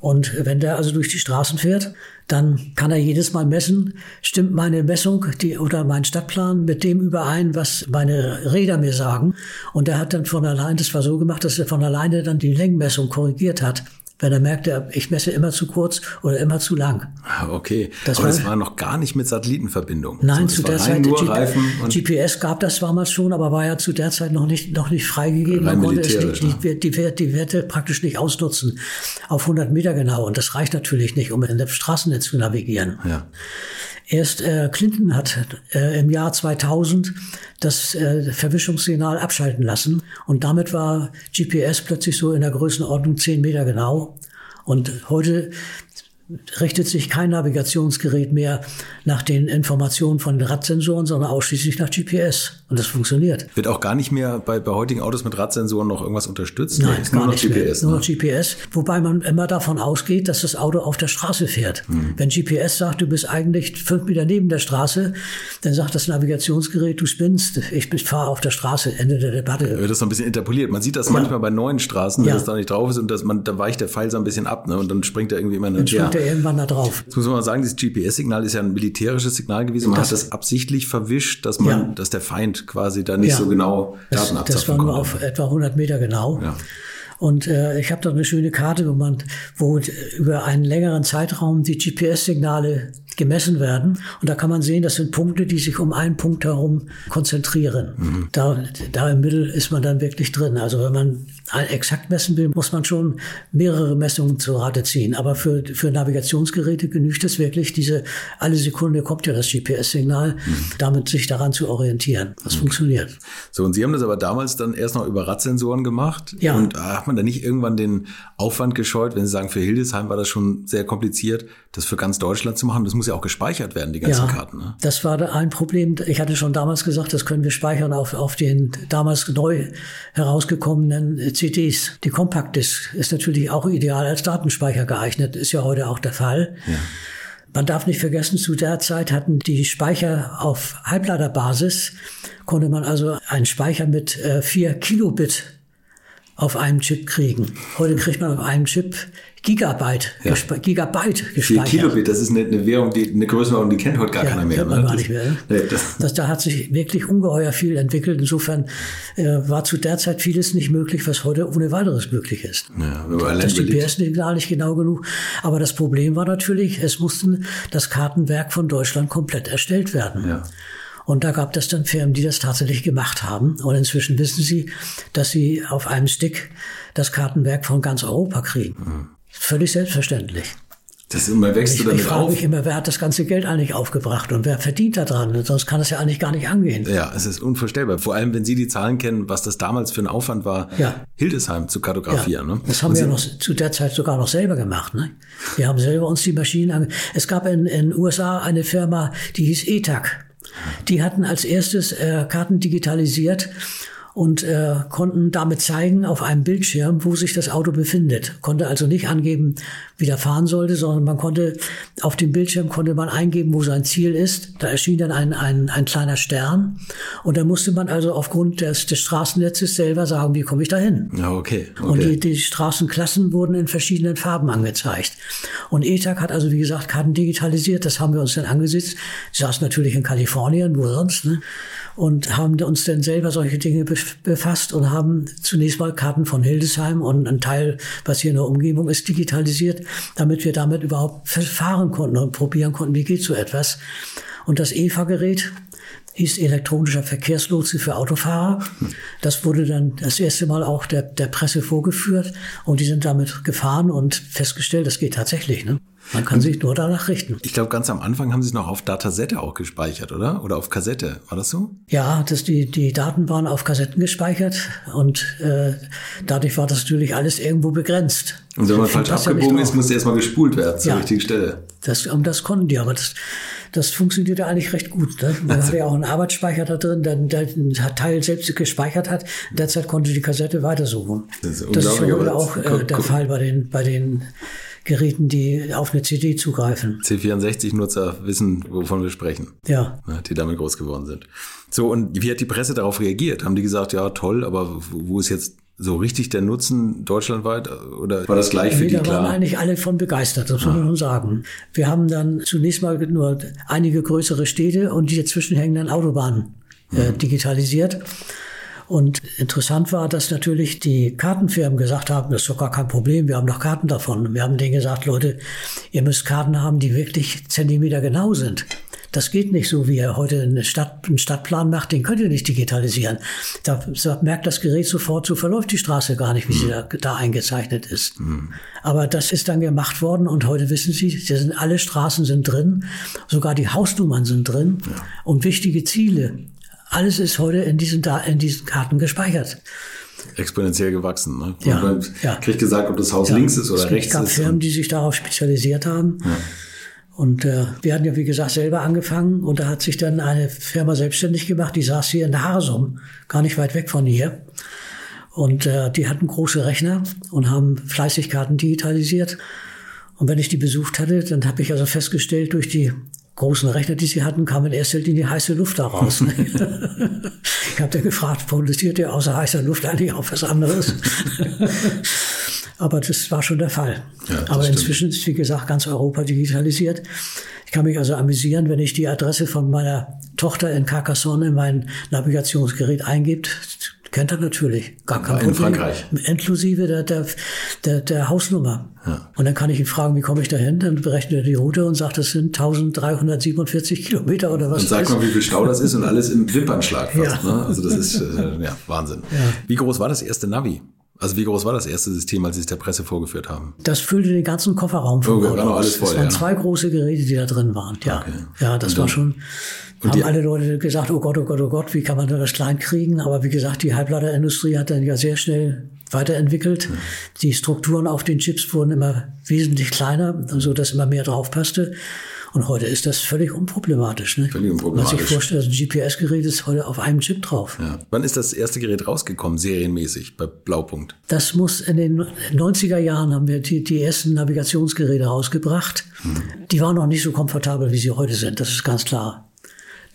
Und wenn der also durch die Straßen fährt, dann kann er jedes Mal messen, stimmt meine Messung die, oder mein Stadtplan mit dem überein, was meine Räder mir sagen. Und er hat dann von allein, das war so gemacht, dass er von alleine dann die Längenmessung korrigiert hat. Wenn er merkte, ich messe immer zu kurz oder immer zu lang. Ah, Okay, Das aber war- das war noch gar nicht mit Satellitenverbindung. Nein, So, zu der Zeit G- GPS gab das damals schon, aber war ja zu der Zeit noch nicht noch nicht freigegeben. Man konnte es nicht, die, die, Werte- die Werte praktisch nicht ausnutzen auf 100 Meter genau. Und das reicht natürlich nicht, um in das Straßennetz zu navigieren. ja. Erst äh, Clinton hat äh, im Jahr 2000 das äh, Verwischungssignal abschalten lassen und damit war GPS plötzlich so in der Größenordnung 10 Meter genau. Und heute richtet sich kein Navigationsgerät mehr nach den Informationen von Radsensoren, sondern ausschließlich nach GPS. Und das funktioniert. Wird auch gar nicht mehr bei, bei heutigen Autos mit Radsensoren noch irgendwas unterstützt? Nein, ist gar nur noch nicht GPS. mehr. Nur ne? GPS. Wobei man immer davon ausgeht, dass das Auto auf der Straße fährt. Hm. Wenn GPS sagt, du bist eigentlich fünf Meter neben der Straße, dann sagt das Navigationsgerät, du spinnst, ich fahre auf der Straße. Ende der Debatte. wird das so ein bisschen interpoliert. Man sieht das manchmal bei neuen Straßen, wenn Ja. das da nicht drauf ist und das, man, da weicht der Pfeil so ein bisschen ab ne? und dann springt er irgendwie immer Dann eine springt er irgendwann da drauf. Jetzt muss man mal sagen, dieses GPS-Signal ist ja ein militärisches Signal gewesen. Man Das- hat das absichtlich verwischt, dass man, Ja. dass der Feind quasi da nicht Ja. so genau Das, Daten das abzapfen war nur auf etwa 100 Meter genau. Ja. Und äh, ich habe da eine schöne Karte, man, wo über einen längeren Zeitraum die GPS-Signale gemessen werden. Und da kann man sehen, das sind Punkte, die sich um einen Punkt herum konzentrieren. Mhm. Da, da im Mittel ist man dann wirklich drin. Also wenn man exakt messen will, muss man schon mehrere Messungen zur Rate ziehen. Aber für, für Navigationsgeräte genügt es wirklich, diese alle Sekunde kommt ja das GPS-Signal, Mhm. damit sich daran zu orientieren. Das funktioniert. So, und Sie haben das aber damals dann erst noch über Radsensoren gemacht. Ja. Und hat man da nicht irgendwann den Aufwand gescheut, wenn Sie sagen, für Hildesheim war das schon sehr kompliziert, das für ganz Deutschland zu machen? Das muss ja auch gespeichert werden, die ganzen Karten. Ne? Das war ein Problem. Ich hatte schon damals gesagt, das können wir speichern auf, auf den damals neu herausgekommenen CDs. Die Compact Disc ist natürlich auch ideal als Datenspeicher geeignet, ist ja heute auch der Fall. Man darf nicht vergessen, zu der Zeit hatten die Speicher auf Halbleiterbasis, konnte man also einen Speicher mit äh, 4 Kilobit auf einem Chip kriegen. Heute kriegt man auf einem Chip Gigabyte, Ja. gespe Gigabyte gespeichert. Kilobit, das ist eine, eine Währung, die, eine Größenordnung, die kennt heute gar Ja, keiner mehr. kennt man ne? gar Das- nicht mehr, ne? Nee, das, Das, da hat sich wirklich ungeheuer viel entwickelt. Insofern äh, war zu der Zeit vieles nicht möglich, was heute ohne weiteres möglich ist. ja, Das GPS-Signal nicht genau genug. Aber das Problem war natürlich, es mussten das Kartenwerk von Deutschland komplett erstellt werden. Ja. Und da gab es dann Firmen, die das tatsächlich gemacht haben. Und inzwischen wissen sie, dass sie auf einem Stick das Kartenwerk von ganz Europa kriegen. Mhm. Völlig selbstverständlich. Das immer wächst ich, du damit ich frage mich immer, wer hat das ganze Geld eigentlich aufgebracht und wer verdient daran? Sonst kann das ja eigentlich gar nicht angehen. Ja, es ist unvorstellbar. Vor allem, wenn Sie die Zahlen kennen, was das damals für ein Aufwand war, Ja. Hildesheim zu kartografieren. Ne? Das haben Und wir ja noch zu der Zeit sogar noch selber gemacht. Ne? Wir haben selber uns die Maschinen ange Es gab in den USA eine Firma, die hieß ETAC. Die hatten als erstes äh, Karten digitalisiert und äh, konnten damit zeigen auf einem Bildschirm, wo sich das Auto befindet. Konnte also nicht angeben, wie der fahren sollte, sondern man konnte auf dem Bildschirm konnte man eingeben, wo sein Ziel ist. Da erschien dann ein, ein, ein kleiner Stern und dann musste man also aufgrund des, des Straßennetzes selber sagen, wie komme ich dahin. Ja, okay. okay. Und die, die Straßenklassen wurden in verschiedenen Farben angezeigt. Und ETAG hat also, wie gesagt, Karten digitalisiert. Das haben wir uns dann angesetzt. Sie saßen natürlich in Kalifornien, wo sonst, ne? Und haben uns dann selber solche Dinge bef- befasst und haben zunächst mal Karten von Hildesheim und ein Teil, was hier in der Umgebung ist, digitalisiert, damit wir damit überhaupt fahren konnten und probieren konnten, wie geht so etwas. Und das EFA-Gerät, hieß elektronischer Verkehrslotse für Autofahrer. Das wurde dann das erste Mal auch der, der Presse vorgeführt und die sind damit gefahren und festgestellt, das geht tatsächlich. Ne? Man kann sich nur danach richten. Ich glaube, ganz am Anfang haben Sie es noch auf Datasette auch gespeichert, oder? Oder auf Kassette. War das so? Ja, das, die, die Daten waren auf Kassetten gespeichert und äh, dadurch war das natürlich alles irgendwo begrenzt. Und wenn man falsch abgebogen ist, musste erstmal gespult werden zur Ja. richtigen Stelle. Das, um das konnten die, aber das, das funktionierte eigentlich recht gut. Ne? Man hatte ja auch einen Arbeitsspeicher da drin, der, der den Teil selbst gespeichert hat. Derzeit konnte die Kassette weitersuchen. Das ist Das ist ja aber auch äh, der Fall bei den, bei den Geräten, die auf eine CD zugreifen. C64-Nutzer wissen, wovon wir sprechen. Ja. ne, die damit groß geworden sind. So, und wie hat die Presse darauf reagiert? Haben die gesagt, ja, toll, aber wo ist jetzt so richtig der Nutzen deutschlandweit? Oder war das gleich für Nee, die da waren klar? eigentlich alle von begeistert, das muss man schon sagen. Wir haben dann zunächst mal nur einige größere Städte und die dazwischen hängenden Autobahnen äh, digitalisiert. Und interessant war, dass natürlich die Kartenfirmen gesagt haben, das ist doch gar kein Problem, wir haben doch Karten davon. Wir haben denen gesagt, Leute, ihr müsst Karten haben, die wirklich Zentimeter genau sind. Das geht nicht so, wie ihr heute eine Stadt, einen Stadtplan macht, den könnt ihr nicht digitalisieren. Da, merkt das Gerät sofort, so verläuft die Straße gar nicht, wie sie da, da eingezeichnet ist. Aber das ist dann gemacht worden und heute wissen Sie, sind alle Straßen sind drin, sogar die Hausnummern sind drin und wichtige Ziele. Alles ist heute in diesen, in diesen Karten gespeichert. Exponentiell gewachsen. Ne? Ja, man ja. kriegt gesagt, ob das Haus links ist oder es rechts gab ist. Firmen, die sich darauf spezialisiert haben. Und äh, wir hatten ja, wie gesagt, selber angefangen und da hat sich dann eine Firma selbstständig gemacht, die saß hier in der Harsum, gar nicht weit weg von hier. Und äh, die hatten große Rechner und haben fleißig Karten digitalisiert. Und wenn ich die besucht hatte, dann habe ich also festgestellt, durch die großen Rechner, die sie hatten, kam in erster Linie heiße Luft da raus. ich habe dann gefragt, produziert ihr außer heißer Luft eigentlich auch was anderes? Aber das war schon der Fall. Ja, Aber stimmt. inzwischen ist, wie gesagt, ganz Europa digitalisiert. Ich kann mich also amüsieren, wenn ich die Adresse von meiner Tochter in Carcassonne in mein Navigationsgerät eingibt. Kennt er natürlich. Gar kein In Problem. Frankreich. Inklusive der, der, der, der Hausnummer. Und dann kann ich ihn fragen, wie komme ich dahin? Dann berechnet er die Route und sagt, das sind 1347 Kilometer oder was. Und sag weiß mal, wie viel Stau das ist und alles im Wimpernschlag fast. Ja. Ne? Also das ist äh, ja, Wahnsinn. Wie groß war das erste Navi? Also wie groß war das erste System, als Sie es der Presse vorgeführt haben? Das füllte den ganzen Kofferraum da war noch aus. alles voll, Es waren ja. zwei große Geräte, die da drin waren. Ja, ja das war schon. Und haben alle Leute gesagt, oh Gott, oh Gott, oh Gott, wie kann man das klein kriegen? Aber wie gesagt, die Halbleiterindustrie hat dann ja sehr schnell weiterentwickelt. Die Strukturen auf den Chips wurden immer wesentlich kleiner, so dass immer mehr drauf passte. Und heute ist das völlig unproblematisch. Ne? Völlig unproblematisch. Man sich vorstellt, ein GPS-Gerät ist heute auf einem Chip drauf. Ja. Wann ist das erste Gerät rausgekommen, serienmäßig, bei Blaupunkt? Das muss in den 90er Jahren haben wir die, die ersten Navigationsgeräte rausgebracht. Die waren noch nicht so komfortabel, wie sie heute sind. Das ist ganz klar.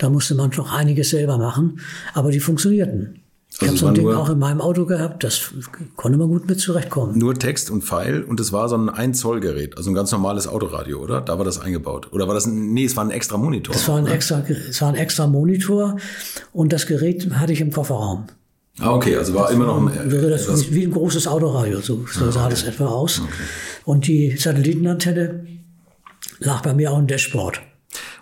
Da musste man noch einiges selber machen, aber die funktionierten. Ich Also habe so ein Ding auch in meinem Auto gehabt, das konnte man gut mit zurechtkommen. Nur Text und Pfeil und es war so ein 1 Zoll Gerät, also ein ganz normales Autoradio, oder? Da war das eingebaut. Oder war das ein, nee, es war ein extra Monitor. Es war ein extra, es war ein extra Monitor und das Gerät hatte ich im Kofferraum. ah, okay, also war immer noch ein, Wäre das etwas, wie ein großes Autoradio, so, so sah das etwa aus. Und die Satellitenantenne lag bei mir auch im Dashboard.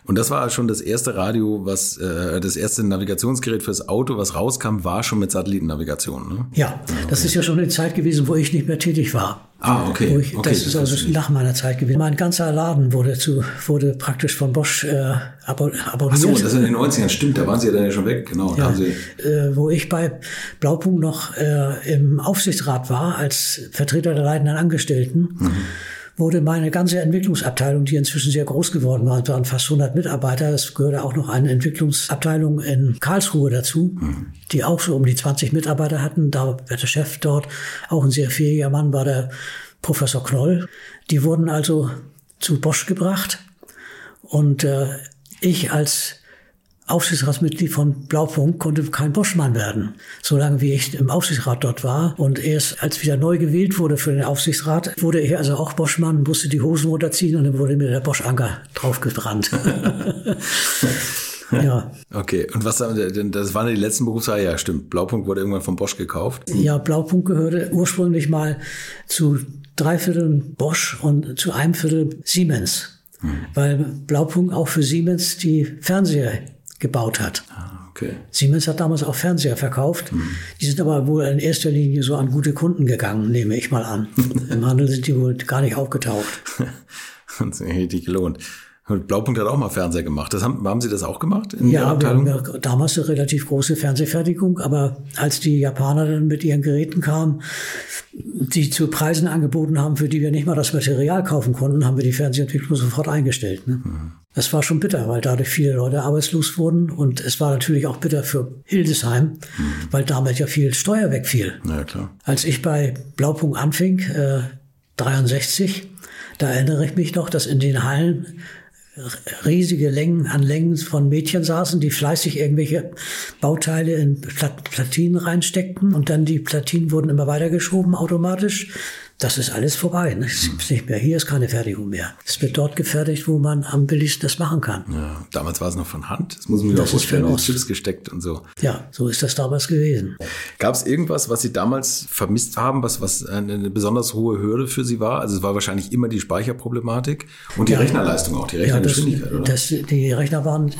Und das war schon das erste Radio, was äh, das erste Navigationsgerät fürs Auto, was rauskam, war schon mit Satellitennavigation. Ne? Ja, das ist ja schon eine Zeit gewesen, wo ich nicht mehr tätig war. Ah, okay. Ich, okay das, das ist also nach meiner Zeit gewesen. Mein ganzer Laden wurde zu, wurde praktisch von Bosch äh, abonniert. Ach so, das ist in den 90ern, stimmt, da waren Sie ja dann ja schon weg, genau. Ja, äh, wo ich bei Blaupunkt noch äh, im Aufsichtsrat war, als Vertreter der leitenden Angestellten, mhm. Wurde meine ganze Entwicklungsabteilung, die inzwischen sehr groß geworden war, waren fast 100 Mitarbeiter, es gehörte auch noch eine Entwicklungsabteilung in Karlsruhe dazu, mhm. die auch so um die 20 Mitarbeiter hatten. Da war der Chef dort, auch ein sehr fähiger Mann, war der Professor Knoll. Die wurden also zu Bosch gebracht und äh, ich als Aufsichtsratsmitglied von Blaupunkt konnte kein Boschmann werden, solange wie ich im Aufsichtsrat dort war. Und erst als wieder neu gewählt wurde für den Aufsichtsrat, wurde ich also auch Boschmann, musste die Hosen runterziehen und dann wurde mir der Bosch-Anker draufgebrannt. ja. Okay, und was denn, das waren die letzten Berufsjahre? Ja, stimmt. Blaupunkt wurde irgendwann von Bosch gekauft. Ja, Blaupunkt gehörte ursprünglich mal zu drei Vierteln Bosch und zu einem Viertel Siemens. Hm. Weil Blaupunkt auch für Siemens die Fernseher gebaut hat. Ah, okay. Siemens hat damals auch Fernseher verkauft. Mhm. Die sind aber wohl in erster Linie so an gute Kunden gegangen, nehme ich mal an. Im Handel sind die wohl gar nicht aufgetaucht. Hat sich richtig gelohnt. Blaupunkt hat auch mal Fernseher gemacht. Das haben, haben Sie das auch gemacht in ja, wir haben ja damals eine relativ große Fernsehfertigung, aber als die Japaner dann mit ihren Geräten kamen, die zu Preisen angeboten haben, für die wir nicht mal das Material kaufen konnten, haben wir die Fernsehentwicklung sofort eingestellt. Ne? Mhm. Das war schon bitter, weil dadurch viele Leute arbeitslos wurden und es war natürlich auch bitter für Hildesheim, mhm. weil damit ja viel Steuer wegfiel. Ja, klar. Als ich bei Blaupunkt anfing, äh, 63, da erinnere ich mich noch, dass in den Hallen riesige Längen an Längen von Mädchen saßen, die fleißig irgendwelche Bauteile in Platinen reinsteckten und dann die Platinen wurden immer weitergeschoben automatisch das ist alles vorbei. Ne? Es gibt nicht mehr. Hier ist keine Fertigung mehr. Es wird dort gefertigt, wo man am billigsten das machen kann. Ja, damals war es noch von Hand. Das muss man auch vorstellen, in Chips gesteckt und so. Ja, so ist das damals gewesen. Gab es irgendwas, was Sie damals vermisst haben, was, was eine besonders hohe Hürde für Sie war? Also es war wahrscheinlich immer die Speicherproblematik und die ja, Rechnerleistung auch, die Rechnergeschwindigkeit, ja, das, das, die Rechner waren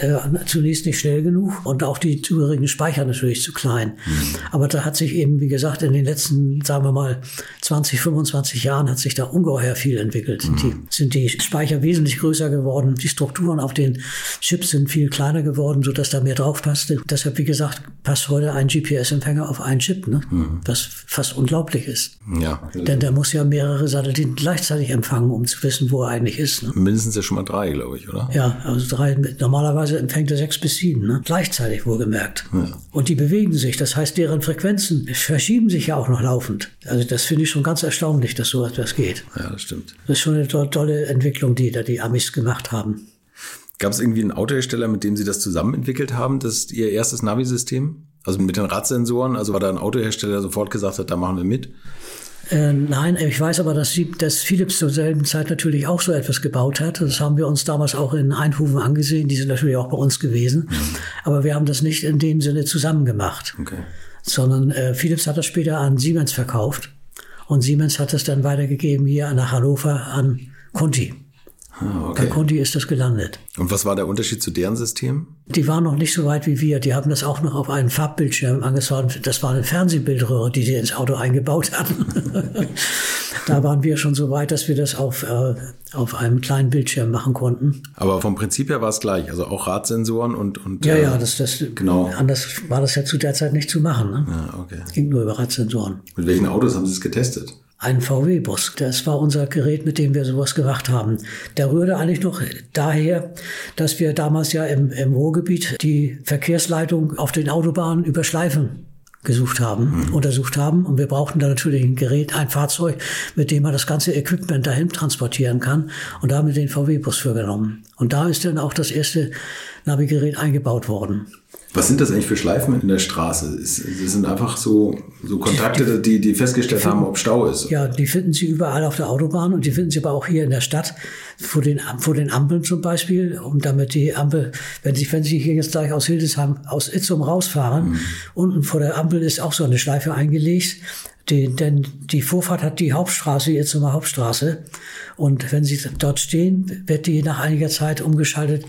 äh, zunächst nicht schnell genug und auch die zugehörigen Speicher natürlich zu klein. Hm. Aber da hat sich eben, wie gesagt, in den letzten, sagen wir mal, 20 20, 25 Jahren hat sich da ungeheuer viel entwickelt. Mhm. Die, sind die Speicher wesentlich größer geworden. Die Strukturen auf den Chips sind viel kleiner geworden, sodass da mehr drauf passte. Deshalb, wie gesagt, passt heute ein GPS-Empfänger auf einen Chip, ne? Mhm. was fast unglaublich ist. Ja. Denn der muss ja mehrere Satelliten gleichzeitig empfangen, um zu wissen, wo er eigentlich ist. Ne? Mindestens ja schon mal drei, glaube ich, oder? Ja, also drei. Normalerweise empfängt er sechs bis sieben, ne? gleichzeitig wohlgemerkt. Ja. Und die bewegen sich. Das heißt, deren Frequenzen verschieben sich ja auch noch laufend. Also das finde ich schon ganz erstaunlich, dass so etwas geht. Ja, das stimmt. Das ist schon eine tolle Entwicklung, die da die Amis gemacht haben. Gab es irgendwie einen Autohersteller, mit dem Sie das zusammen entwickelt haben, das ist Ihr erstes Navi-System? Also mit den Radsensoren? Also war da ein Autohersteller, der sofort gesagt hat, da machen wir mit? Äh, nein, ich weiß aber, dass, sie, dass Philips zur selben Zeit natürlich auch so etwas gebaut hat. Das haben wir uns damals auch in Eindhoven angesehen. Die sind natürlich auch bei uns gewesen. Mhm. Aber wir haben das nicht in dem Sinne zusammen gemacht. Okay. Sondern äh, Philips hat das später an Siemens verkauft. Und Siemens hat es dann weitergegeben hier nach Hannover an Conti. Ah, okay. Bei Conti ist das gelandet. Und was war der Unterschied zu deren System? Die waren noch nicht so weit wie wir. Die haben das auch noch auf einen Farbbildschirm angeschaut. Das war eine Fernsehbildröhre, die sie ins Auto eingebaut hatten. da waren wir schon so weit, dass wir das auf, äh, auf einem kleinen Bildschirm machen konnten. Aber vom Prinzip her war es gleich. Also auch Radsensoren und. und ja, ja, das, das, genau. anders war das ja zu der Zeit nicht zu machen. Ne? Ja, okay. Ging nur über Radsensoren. Mit welchen Autos haben Sie es getestet? Ein VW-Bus. Das war unser Gerät, mit dem wir sowas gemacht haben. Der rührte eigentlich noch daher, dass wir damals ja im, im Ruhrgebiet die Verkehrsleitung auf den Autobahnen über Schleifen gesucht haben, mhm. untersucht haben. Und wir brauchten da natürlich ein Gerät, ein Fahrzeug, mit dem man das ganze Equipment dahin transportieren kann. Und da haben wir den VW-Bus für genommen. Und da ist dann auch das erste Navigerät eingebaut worden. Was sind das eigentlich für Schleifen in der Straße? Es sind einfach so, so Kontakte, die, die festgestellt die finden, haben, ob Stau ist. Ja, die finden Sie überall auf der Autobahn und die finden Sie aber auch hier in der Stadt, vor den, vor den Ampeln zum Beispiel, um damit die Ampel, wenn Sie, wenn Sie hier jetzt gleich aus Hildesheim, aus Itzum rausfahren, mhm. unten vor der Ampel ist auch so eine Schleife eingelegt Die, denn die Vorfahrt hat die Hauptstraße, jetzt immer Hauptstraße. Und wenn Sie dort stehen, wird die nach einiger Zeit umgeschaltet,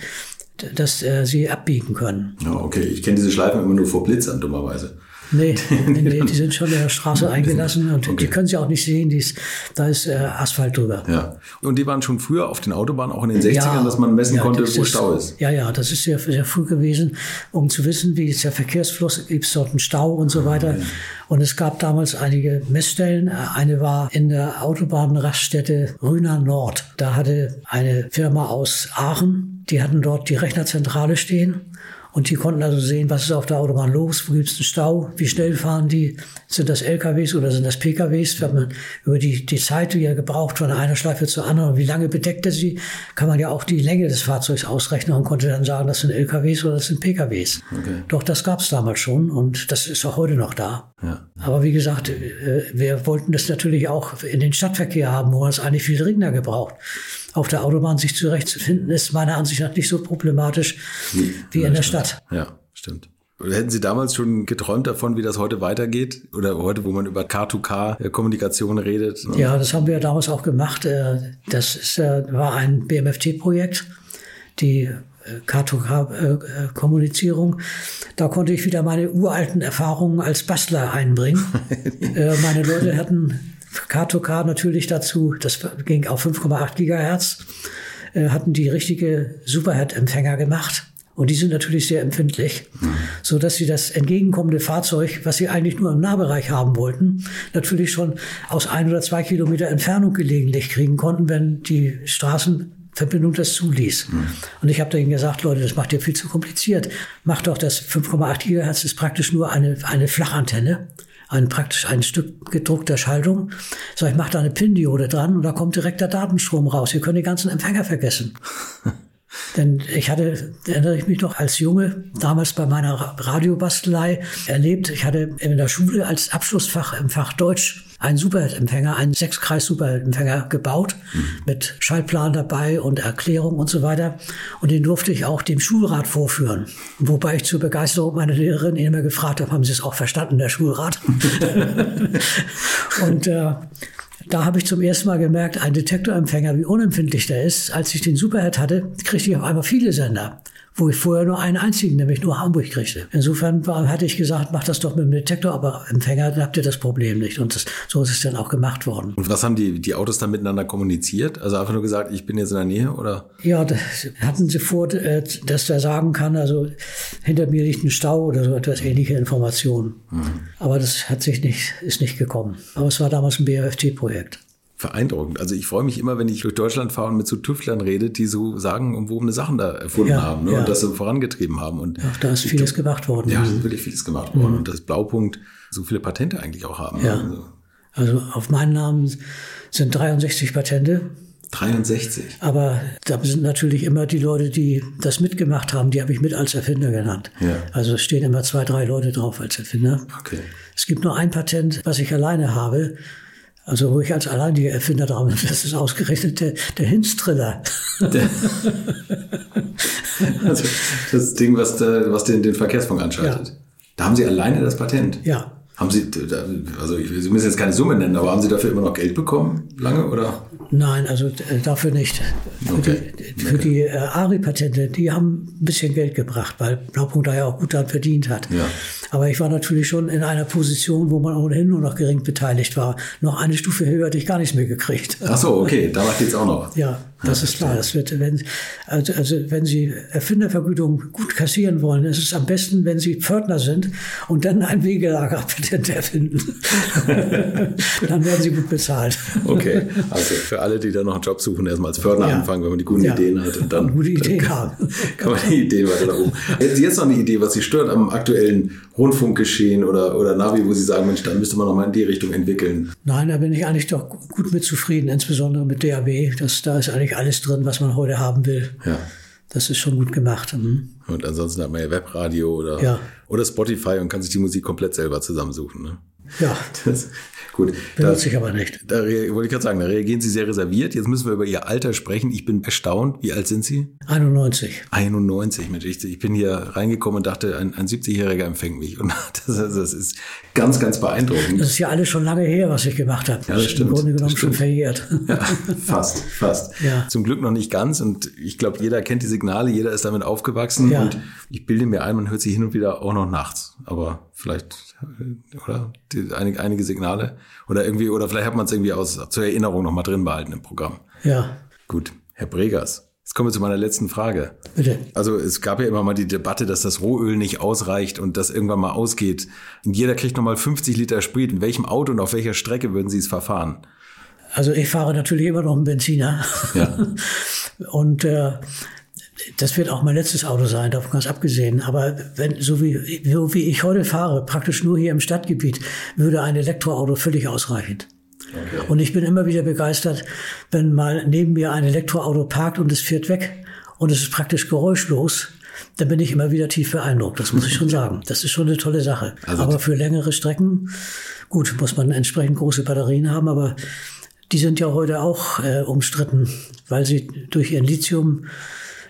dass äh, Sie abbiegen können. Ja, okay. Ich kenne diese Schleifen immer nur vor Blitzern, dummerweise. Nee, nee, die sind schon in der Straße eingelassen und okay. die können Sie auch nicht sehen, ist, da ist äh, Asphalt drüber. Ja. Und die waren schon früher auf den Autobahnen, auch in den 60ern, ja, dass man messen ja, konnte, wo Stau ist. Ja, ja, das ist sehr, sehr früh gewesen, um zu wissen, wie ist der Verkehrsfluss, gibt es dort einen Stau und so weiter. Ja. Und es gab damals einige Messstellen. Eine war in der Autobahnraststätte Rüner Nord. Da hatte eine Firma aus Aachen, die hatten dort die Rechnerzentrale stehen und die konnten also sehen, was ist auf der Autobahn los, wo gibt es einen Stau, wie schnell fahren die, sind das LKWs oder sind das PKWs. Wenn man über die, die Zeit, die er gebraucht von einer Schleife zur anderen, wie lange bedeckt er sie, kann man ja auch die Länge des Fahrzeugs ausrechnen und konnte dann sagen, das sind LKWs oder das sind PKWs. Okay. Doch das gab es damals schon und das ist auch heute noch da. Ja. Aber wie gesagt, äh, wir wollten das natürlich auch in den Stadtverkehr haben, wo man es eigentlich viel dringender gebraucht auf der Autobahn sich zurechtzufinden, ist meiner Ansicht nach nicht so problematisch wie, wie in der Stadt. Ja, stimmt. Hätten Sie damals schon geträumt davon, wie das heute weitergeht? Oder heute, wo man über K2K-Kommunikation redet? Ja, das haben wir damals auch gemacht. Äh, das ist, äh, war ein BMFT-Projekt, die äh, K2K-Kommunizierung. Da konnte ich wieder meine uralten Erfahrungen als Bastler einbringen. meine Leute hatten K2K natürlich dazu, das ging auf 5,8 Gigahertz, äh, hatten die richtige Superhead-Empfänger gemacht. Und die sind natürlich sehr empfindlich, mhm. so dass sie das entgegenkommende Fahrzeug, was sie eigentlich nur im Nahbereich haben wollten, natürlich schon aus ein oder zwei Kilometer Entfernung gelegentlich kriegen konnten, wenn die Straßenverbindung das zuließ. Mhm. Und ich habe denen gesagt, Leute, das macht ihr viel zu kompliziert. Macht doch das 5,8 Gigahertz ist praktisch nur eine, eine Flachantenne ein praktisch ein Stück gedruckter Schaltung. So, ich mache da eine PIN-Diode dran und da kommt direkt der Datenstrom raus. Wir können die ganzen Empfänger vergessen. Denn ich hatte, erinnere ich mich noch, als Junge, damals bei meiner Radiobastelei erlebt, ich hatte in der Schule als Abschlussfach im Fach Deutsch einen Superempfänger, einen Sechskreis-Superempfänger gebaut, mhm. mit Schaltplan dabei und Erklärung und so weiter. Und den durfte ich auch dem Schulrat vorführen. Wobei ich zur Begeisterung meiner Lehrerin immer gefragt habe, haben Sie es auch verstanden, der Schulrat? und äh, da habe ich zum ersten Mal gemerkt, ein Detektorempfänger, wie unempfindlich der ist. Als ich den Superhead hatte, kriegte ich auf einmal viele Sender wo ich vorher nur einen einzigen, nämlich nur Hamburg kriegte. Insofern hatte ich gesagt, mach das doch mit dem Detektor, aber Empfänger, dann habt ihr das Problem nicht. Und das, so ist es dann auch gemacht worden. Und was haben die, die Autos dann miteinander kommuniziert? Also einfach nur gesagt, ich bin jetzt in der Nähe, oder? Ja, das hatten sie vor, äh, dass der sagen kann, also hinter mir liegt ein Stau oder so etwas ähnliche Informationen. Mhm. Aber das hat sich nicht, ist nicht gekommen. Aber es war damals ein BFT-Projekt beeindruckend. Also ich freue mich immer, wenn ich durch Deutschland fahre und mit so Tüftlern rede, die so sagen, umwobene Sachen da erfunden ja, haben ne? ja. und das so vorangetrieben haben. Und Ach, da ist vieles glaub, gemacht worden. Ja, da ist wirklich vieles gemacht worden. Mhm. Und das Blaupunkt so viele Patente eigentlich auch haben. Ja. Also, also auf meinen Namen sind 63 Patente. 63. Aber da sind natürlich immer die Leute, die das mitgemacht haben, die habe ich mit als Erfinder genannt. Ja. Also es stehen immer zwei, drei Leute drauf als Erfinder. Okay. Es gibt nur ein Patent, was ich alleine habe. Also wo ich als alleiniger Erfinder dran bin, das ist ausgerechnet der, der Hinstriller. also das Ding, was, was den, den Verkehrsfunk anschaltet. Ja. Da haben Sie alleine das Patent? Ja. Haben Sie, also Sie müssen jetzt keine Summe nennen, aber haben Sie dafür immer noch Geld bekommen, lange oder? Nein, also äh, dafür nicht. Für okay. die, für okay. die äh, ARI-Patente, die haben ein bisschen Geld gebracht, weil Blaupunkt da ja auch gut daran verdient hat. Ja. Aber ich war natürlich schon in einer Position, wo man ohnehin nur noch gering beteiligt war. Noch eine Stufe höher hätte ich gar nichts mehr gekriegt. Ach so, okay, da macht jetzt auch noch. Ja, das ist klar. Das wird, wenn, also, also wenn Sie Erfindervergütung gut kassieren wollen, ist es am besten, wenn Sie Pförtner sind und dann ein Wegelagerpatent erfinden. dann werden Sie gut bezahlt. Okay, also für alle, die da noch einen Job suchen, erstmal als Fördner ja. anfangen, wenn man die guten ja. Ideen hat. Und dann, gute Ideen kann, haben. kann man die Ideen weiter nach oben. Hätten Sie jetzt noch eine Idee, was Sie stört am aktuellen Rundfunkgeschehen oder, oder Navi, wo Sie sagen, Mensch, da müsste man noch mal in die Richtung entwickeln? Nein, da bin ich eigentlich doch gut mit zufrieden, insbesondere mit DAW. Das, da ist eigentlich alles drin, was man heute haben will. Ja. Das ist schon gut gemacht. Mhm. Und ansonsten hat man ja Webradio oder, ja. oder Spotify und kann sich die Musik komplett selber zusammensuchen. Ne? Ja. Das, gut. Benutze ich aber nicht. Da wollte ich gerade sagen, da reagieren Sie sehr reserviert. Jetzt müssen wir über Ihr Alter sprechen. Ich bin erstaunt. Wie alt sind Sie? 91. 91, Mensch. Ich, ich bin hier reingekommen und dachte, ein, ein 70-Jähriger empfängt mich. Und das, das, ist ganz, ganz beeindruckend. Das ist ja alles schon lange her, was ich gemacht habe. Ja, das stimmt. Im Grunde genommen Das schon verjährt. Ja, fast, fast. Ja. Zum Glück noch nicht ganz. Und ich glaube, jeder kennt die Signale, jeder ist damit aufgewachsen. Ja. Und ich bilde mir ein, man hört sie hin und wieder auch noch nachts. Aber vielleicht, oder? Die, einige, einige Signale. Oder irgendwie, oder vielleicht hat man es irgendwie aus, zur Erinnerung noch mal drin behalten im Programm. Ja, Gut, Herr Bregers. Jetzt kommen wir zu meiner letzten Frage. bitte. Also es gab ja immer mal die Debatte, dass das Rohöl nicht ausreicht und das irgendwann mal ausgeht. Und jeder kriegt nochmal 50 Liter Sprit. In welchem Auto und auf welcher Strecke würden Sie es verfahren? Also ich fahre natürlich immer noch einen Benziner. Ja. Und äh, das wird auch mein letztes Auto sein, davon ganz abgesehen. Aber wenn, so wie, so wie ich heute fahre, praktisch nur hier im Stadtgebiet, würde ein Elektroauto völlig ausreichen. Und ich bin immer wieder begeistert, wenn mal neben mir ein Elektroauto parkt und es fährt weg und es ist praktisch geräuschlos. Dann bin ich immer wieder tief beeindruckt, das muss ich schon sagen. Das ist schon eine tolle Sache. Also- aber für längere Strecken, gut, muss man entsprechend große Batterien haben, aber die sind ja heute auch äh, umstritten, weil sie durch ihren Lithium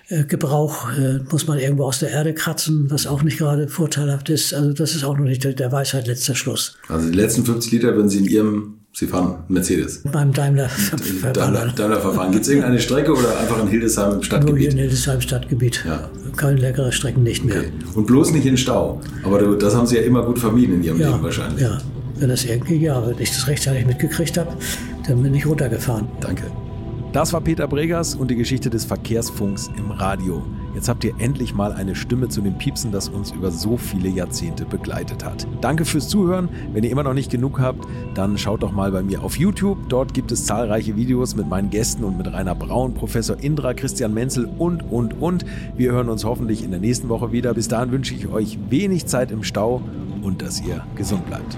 äh, Gebrauch äh, muss man irgendwo aus der Erde kratzen, was auch nicht gerade vorteilhaft ist. Also das ist auch noch nicht der, Weisheit letzter Schluss. Also die letzten 50 Liter würden Sie in Ihrem, Sie fahren Mercedes. Beim Daimler Daimler. Daimler Verfahren. Gibt es irgendeine Strecke oder einfach in Hildesheim im Nur hier Stadtgebiet? in Hildesheim Stadtgebiet. Ja. Keine leckere Strecken nicht mehr. Okay. Und bloß nicht in Stau. Aber das haben Sie ja immer gut vermieden in Ihrem Ja, Leben wahrscheinlich. ja. Wenn das irgendwie, ja, wenn ich das rechtzeitig mitgekriegt habe, dann bin ich runtergefahren. Danke. Das war Peter Bregers und die Geschichte des Verkehrsfunks im Radio. Jetzt habt ihr endlich mal eine Stimme zu dem Piepsen, das uns über so viele Jahrzehnte begleitet hat. Danke fürs Zuhören. Wenn ihr immer noch nicht genug habt, dann schaut doch mal bei mir auf YouTube. Dort gibt es zahlreiche Videos mit meinen Gästen und mit Rainer Braun, Professor Indra, Christian Menzel und, und, und. Wir hören uns hoffentlich in der nächsten Woche wieder. Bis dahin wünsche ich euch wenig Zeit im Stau und dass ihr gesund bleibt.